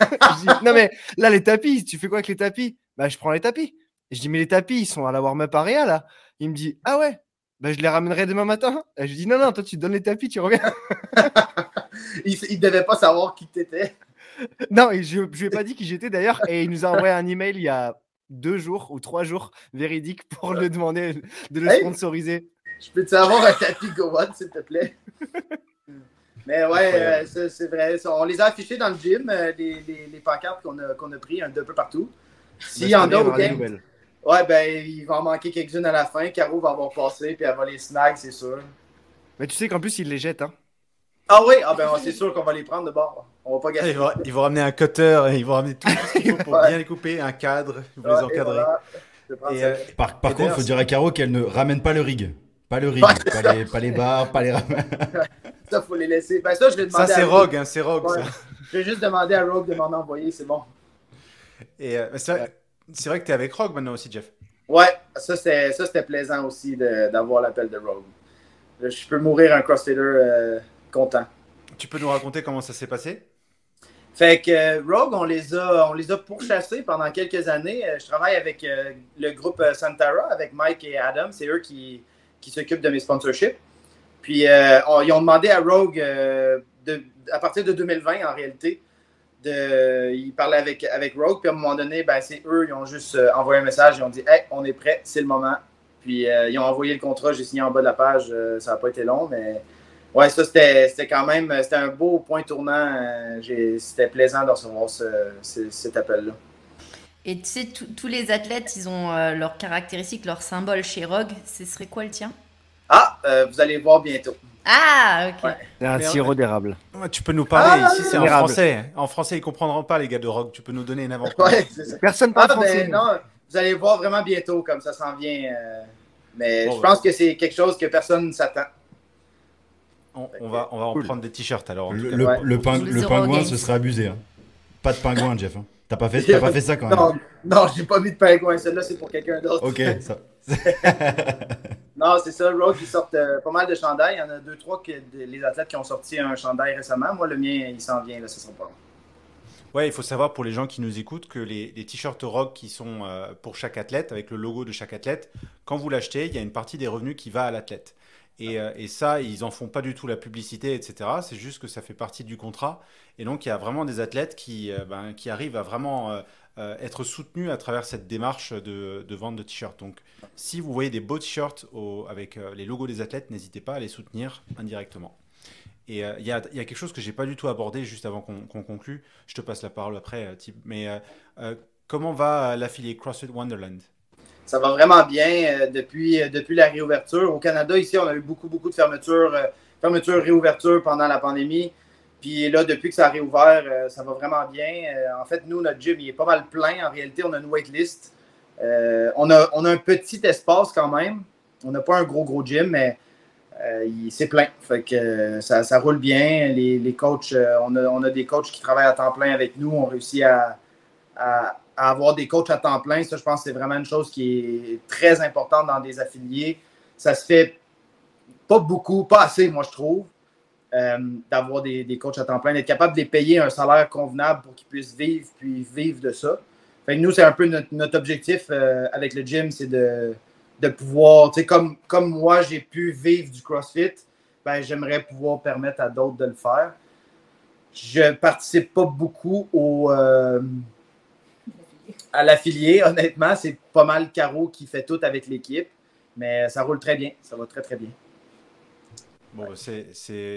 <laughs> non, mais là, les tapis, tu fais quoi avec les tapis? Bah, je prends les tapis. Et je dis, mais les tapis, ils sont à la warm-up area, là. Il me dit, ah ouais, bah, je les ramènerai demain matin. Et je dis, non, non, toi, tu donnes les tapis, tu reviens. <laughs> il ne devait pas savoir qui t'étais. <laughs> Non, je ne lui ai pas dit qui j'étais d'ailleurs. Et il nous a envoyé un email il y a deux jours ou trois jours, véridique, pour le demander de le sponsoriser. Je peux te avoir un tapis Go s'il te plaît? <laughs> Mais ouais, euh, c'est vrai. On les a affichés dans le gym, euh, les, les, pancartes qu'on a, qu'on a pris un peu partout. S'il y en a au game. Ouais, ben, il va en manquer quelques-unes à la fin. Caro va avoir passé, puis elle va les snag, c'est sûr. Mais tu sais qu'en plus, il les jette, hein. Ah oui, ah ben, c'est sûr qu'on va les prendre de bord. On va pas gaspiller. Ils vont, ils vont ramener un cutter, ils vont ramener tout ce qu'il faut pour <laughs> Ouais. bien les couper, un cadre, ils vont Ouais, les encadrer. voilà. Et, euh, Par, par Et contre, d'ailleurs, faut dire à Caro qu'elle ne ramène pas le rig. Pas le rig, Ouais, pas, les, pas les barres, pas les <laughs> ram- Ça, faut les laisser. Ben, ça, je c'est à Rogue, hein, c'est Rogue, Ouais. ça. Je vais juste demander à Rogue de m'en envoyer, c'est bon. Et euh, c'est vrai, c'est vrai que tu es avec Rogue maintenant aussi, Jeff. Ouais, ça, c'était ça, c'était plaisant aussi de- d'avoir l'appel de Rogue. Je peux mourir un crossfitter euh, content. Tu peux nous raconter comment ça s'est passé? Fait que euh, Rogue, on les a, on les a pourchassés pendant quelques années. Euh, Je travaille avec euh, le groupe Santara, avec Mike et Adam. C'est eux qui, qui s'occupent de mes sponsorships. Puis euh, on- ils ont demandé à Rogue, euh, de, à partir de 2020 en réalité, de, ils parlaient avec, avec Rogue. Puis à un moment donné, ben, c'est eux, ils ont juste euh, envoyé un message. Ils ont dit Hey, on est prêt, c'est le moment. Puis euh, ils ont envoyé le contrat, j'ai signé en bas de la page. Euh, ça n'a pas été long, mais Ouais, ça, c'était c'était quand même c'était un beau point tournant. C'était plaisant de recevoir ce, ce- cet appel-là. Et tu sais, tous- tous les athlètes, ils ont leurs caractéristiques, leurs symboles chez Rogue. Ce serait quoi le tien? Ah, vous allez voir bientôt. Ah, ok. Ouais. C'est un sirop d'érable. Tu peux nous parler, Ah, ici c'est en français. En français, ils comprendront pas, les gars de Rogue. Tu peux nous donner une avant Ouais. Personne Ah, parle français. ben non, vous allez voir vraiment bientôt comme ça s'en vient. euh, mais Bon, je ben. pense que c'est quelque chose que personne ne s'attend. on, on va, on va en Cool. prendre des t-shirts alors. Le, le- Ouais. le ping- Pour les le Euro pingouin, ce serait abusé. hein. Pas de pingouin, Jeff. hein. T'as pas, fait- t'as <laughs> pas fait ça quand même. Non, non, j'ai pas mis de pingouin. Celui-là, c'est pour quelqu'un d'autre. Ok, ça. <laughs> <laughs> Non, c'est ça. Rogue, ils sortent euh, pas mal de chandails. Il y en a deux, trois que les athlètes qui ont sorti un chandail récemment. Moi, le mien, il s'en vient. Là, ça sera pas. Ouais, il faut savoir pour les gens qui nous écoutent que les, les t-shirts Rogue qui sont euh, pour chaque athlète, avec le logo de chaque athlète, quand vous l'achetez, il y a une partie des revenus qui va à l'athlète. Et, euh, et ça, ils en font pas du tout la publicité, etc. C'est juste que ça fait partie du contrat. Et donc, il y a vraiment des athlètes qui, euh, ben, arrivent à vraiment euh, être soutenus à travers cette démarche de, vente de t-shirts. Donc, si vous voyez des beaux t-shirts avec les logos des athlètes, n'hésitez pas à les soutenir indirectement. Et il y, a, quelque chose que j'ai pas du tout abordé juste avant qu'on conclue. Je te passe la parole après, Thib. Mais comment va l'affilié CrossFit Wonderland? Ça va vraiment bien euh, depuis, euh, depuis la réouverture. Au Canada, ici, on a eu beaucoup, beaucoup de fermetures, euh, fermetures, réouvertures pendant la pandémie. Puis là, depuis que ça a réouvert, ça va vraiment bien. En fait, nous, notre gym, il est pas mal plein. En réalité, on a une waitlist. On, a, on a un petit espace quand même. On n'a pas un gros, gros gym, mais c'est plein. Fait que ça, ça roule bien. Les, les coachs, on, a, on a des coachs qui travaillent à temps plein avec nous. On réussit à- avoir des coachs à temps plein. Ça, je pense que c'est vraiment une chose qui est très importante dans des affiliés. Ça se fait pas beaucoup, pas assez, moi, je trouve, euh, d'avoir des, des coachs à temps plein, d'être capable de les payer un salaire convenable pour qu'ils puissent vivre, puis vivre de ça. Fait que nous, c'est un peu notre, notre objectif euh, avec le gym, c'est de, de pouvoir, tu sais, comme, comme moi, j'ai pu vivre du CrossFit, ben, j'aimerais pouvoir permettre à d'autres de le faire. Je participe pas beaucoup au, euh, à l'affilié, honnêtement. C'est pas mal Caro qui fait tout avec l'équipe, mais ça roule très bien. Ça va très, très bien. Bon, c'est-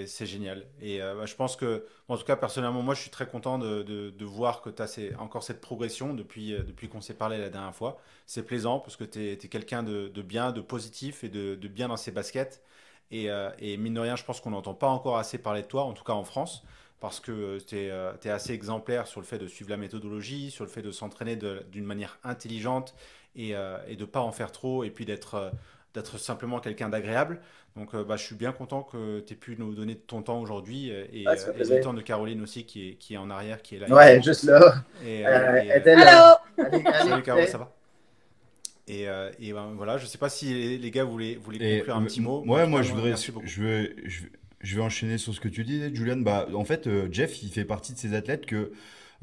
c'est génial. Et euh, bah, je pense que, en tout cas, personnellement, moi, je suis très content de, de- voir que tu as encore cette progression depuis, euh, depuis qu'on s'est parlé la dernière fois. C'est plaisant parce que tu es, quelqu'un de, de bien, de positif et de, de bien dans ses baskets. Et, euh, et mine de rien, je pense qu'on n'entend pas encore assez parler de toi, en tout cas en France, parce que tu es, assez exemplaire sur le fait de suivre la méthodologie, sur le fait de s'entraîner d'une manière intelligente et, euh, et de ne pas en faire trop, et puis d'être euh, d'être simplement quelqu'un d'agréable. Donc euh, bah, je suis bien content que tu aies pu nous donner ton temps aujourd'hui euh, et, euh, plaisir. du temps de Caroline aussi qui est, qui est en arrière, qui est là. Ouais, juste là. Et, Euh, euh, euh, était là. Allez, Salut Caro, fais. ça va? Et, euh, et ben, voilà, je sais pas si les, les gars voulaient, voulaient Et, conclure un euh, petit mot. Ouais, moi je voudrais, veux, je, veux- je vais enchaîner sur ce que tu dis, Julian. Bah, en fait, euh, Jeff, il fait partie de ces athlètes que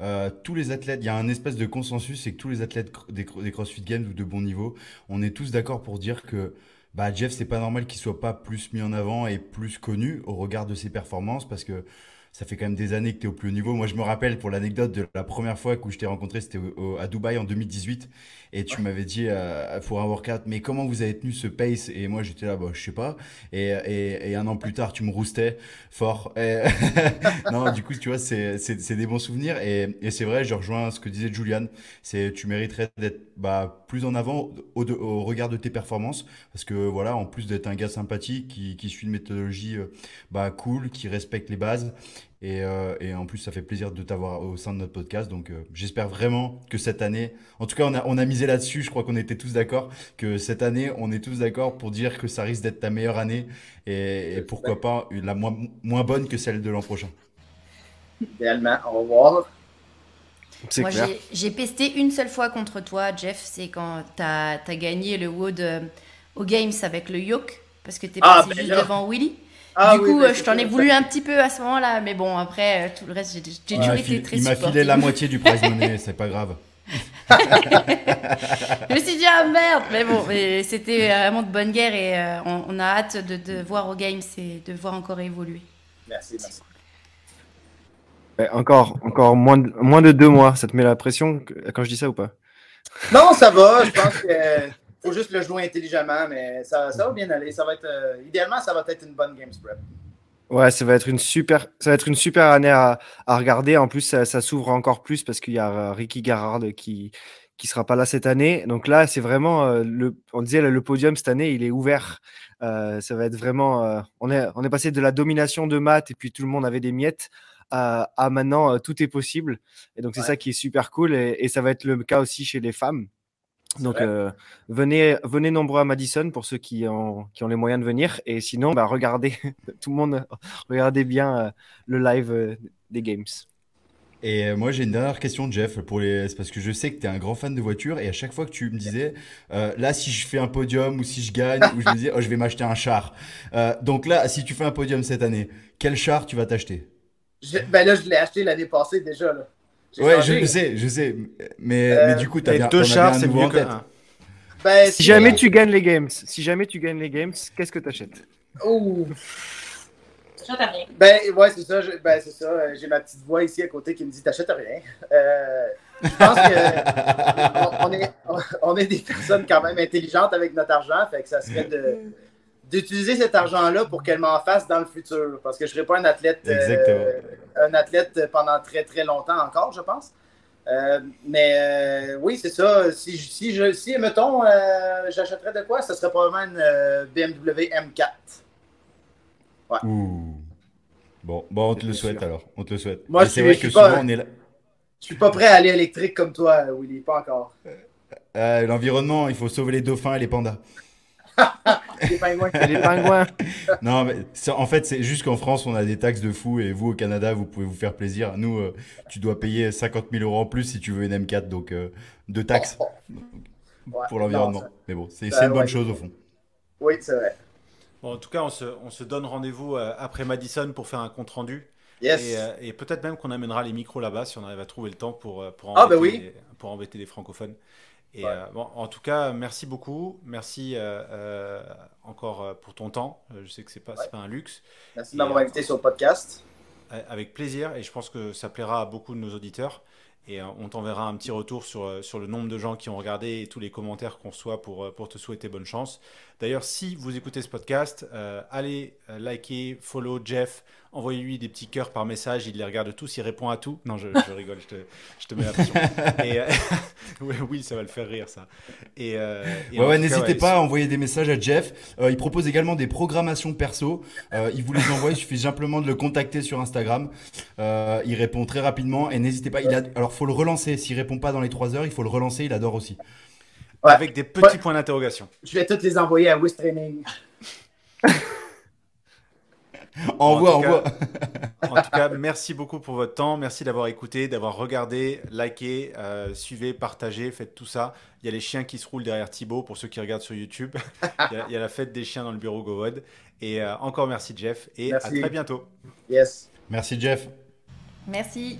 euh, tous les athlètes, il y a un espèce de consensus, c'est que tous les athlètes des CrossFit Games ou de bon niveau, on est tous d'accord pour dire que bah, Jeff, c'est pas normal qu'il soit pas plus mis en avant et plus connu au regard de ses performances parce que ça fait quand même des années que tu es au plus haut niveau. Moi, je me rappelle pour l'anecdote de la première fois que je t'ai rencontré, c'était à Dubaï en 2018. Et tu m'avais dit euh, pour un workout, mais comment vous avez tenu ce pace? Et moi, j'étais là, bah, je sais pas. Et, et, et, un an plus tard, tu me roustais fort. <laughs> non, du coup, tu vois, c'est des bons souvenirs. Et, et c'est vrai, je rejoins ce que disait Julian. C'est tu mériterais d'être bah, plus en avant au, au, regard de tes performances. Parce que voilà, en plus d'être un gars sympathique qui, qui suit une méthodologie euh, bah, cool, qui respecte les bases euh, et, en plus, ça fait plaisir de t'avoir au sein de notre podcast. Donc, euh, j'espère vraiment que cette année, en tout cas, on a, on a misé là-dessus. Je crois qu'on était tous d'accord que cette année, on est tous d'accord pour dire que ça risque d'être ta meilleure année et, pourquoi pas la moins, moins bonne que celle de l'an prochain. Idéalement, au revoir. Moi, j'ai pesté une seule fois contre toi, Jeff. C'est quand tu as, gagné le Wood euh, au Games avec le Yoke, parce que tu es ah, passé ben juste devant Willy. Ah du coup, euh, je t'en ai voulu un petit peu à ce moment-là, mais bon, après, euh, tout le reste, j'ai toujours été très Il m'a filé la moitié du prize money, <laughs> c'est pas grave. je me suis dit, ah merde, mais bon, c'était vraiment de bonne guerre et euh, on, a hâte de, de, voir au Games et de voir encore évoluer. Merci, merci. encore, encore moins de, moins de deux mois, ça te met la pression quand je dis ça ou pas? Non, ça va, je pense que faut juste le jouer intelligemment, mais ça, ça va bien aller. Ça va être, euh, idéalement, ça va être une bonne Games Prep. Ouais, ça va être une super, ça va être une super année à, à regarder. En plus, ça, s'ouvre encore plus parce qu'il y a euh, Ricky Garrard qui qui sera pas là cette année. Donc là, c'est vraiment euh, le, on disait le podium cette année, il est ouvert. ça va être vraiment, on est on est passé de la domination de maths et puis tout le monde avait des miettes à, à maintenant tout est possible. Et donc c'est ça qui est super cool et, et ça va être le cas aussi chez les femmes. Donc euh, venez, venez nombreux à Madison pour ceux qui ont, qui ont les moyens de venir. Et sinon, bah, regardez, <laughs> tout le monde, regardez bien euh, le live euh, des games. Et moi, j'ai une dernière question, Jeff, pour les... parce que je sais que tu es un grand fan de voitures et à chaque fois que tu me disais, là, si je fais un podium ou si je gagne, ou je me disais, oh, je vais m'acheter un char. donc là, si tu fais un podium cette année, quel char tu vas t'acheter? Ben Là, je l'ai acheté l'année passée déjà. Là. Ouais, je sais, je sais. Mais, euh, mais du coup, t'as bien deux chars, c'est mieux que ben, si jamais tu gagnes les games, si jamais tu gagnes les games, qu'est-ce que t'achètes? Oh. Ben ouais, c'est ça. ben c'est ça. Euh, j'ai ma petite voix ici à côté qui me dit t'achètes rien. Euh, je pense que <laughs> on, est, on est des personnes quand même intelligentes avec notre argent, fait que ça serait de d'utiliser cet argent-là pour qu'elle m'en fasse dans le futur. Parce que je ne serai pas un athlète, euh, un athlète pendant très très longtemps encore, je pense. Euh, mais euh, oui, c'est ça. Si, si, je, si mettons, j'achèterais de quoi, ce serait probablement une BMW M4. Ouais. Bon, bon, on te le souhaite alors. On te le souhaite. Moi, c'est vrai que souvent, on est là. Je suis pas prêt à aller électrique comme toi, Willy, pas encore. L'environnement, il faut sauver les dauphins et les pandas. <laughs> les pingouins. les pingouins. <laughs> non, mais en fait, c'est juste qu'en France, on a des taxes de fou et vous, au Canada, vous pouvez vous faire plaisir. Nous, euh, tu dois payer 50 000 euros en plus si tu veux une M4, donc euh, de taxes pour l'environnement. Mais bon, c'est une bonne chose au fond. Oui, c'est vrai. Bon, en tout cas, on se, on se donne rendez-vous euh, après Madison pour faire un compte rendu. Yes. Et, peut-être même qu'on amènera les micros là-bas si on arrive à trouver le temps pour, pour, ah, bah oui. pour embêter les francophones. Et euh, bon, en tout cas, merci beaucoup. Merci euh, euh, encore pour ton temps. Je sais que c'est pas, pas un luxe. Merci de m'avoir invité sur le podcast. Avec plaisir. Et je pense que ça plaira à beaucoup de nos auditeurs. Et on t'enverra un petit retour sur, sur le nombre de gens qui ont regardé et tous les commentaires qu'on reçoit pour, pour te souhaiter bonne chance. D'ailleurs, si vous écoutez ce podcast, allez liker, follow Jeff envoyez-lui des petits cœurs par message, il les regarde tous, il répond à tout. Non, je, rigole, je te, je te, mets la pression. <laughs> et, euh, <laughs> oui, ça va le faire rire, ça. Et, euh, ouais, n'hésitez pas à envoyer des messages à Jeff. Euh, il propose également des programmations perso. il vous les envoie, il suffit simplement de le contacter sur Instagram. il répond très rapidement et n'hésitez pas. Il a... Alors, faut le relancer. S'il répond pas dans les 3 heures, il faut le relancer. Il adore aussi. Avec des petits points d'interrogation. Je vais toutes les envoyer à West Training. <laughs> envoie, envoie. en tout cas, merci beaucoup pour votre temps. Merci d'avoir écouté, d'avoir regardé, liké, euh, suivez, partagez, faites tout ça. Il y a les chiens qui se roulent derrière Thibaut pour ceux qui regardent sur YouTube. il, y a, la fête des chiens dans le bureau Govod. Et euh, encore merci Jeff et à très bientôt. Yes. Merci Jeff. Merci.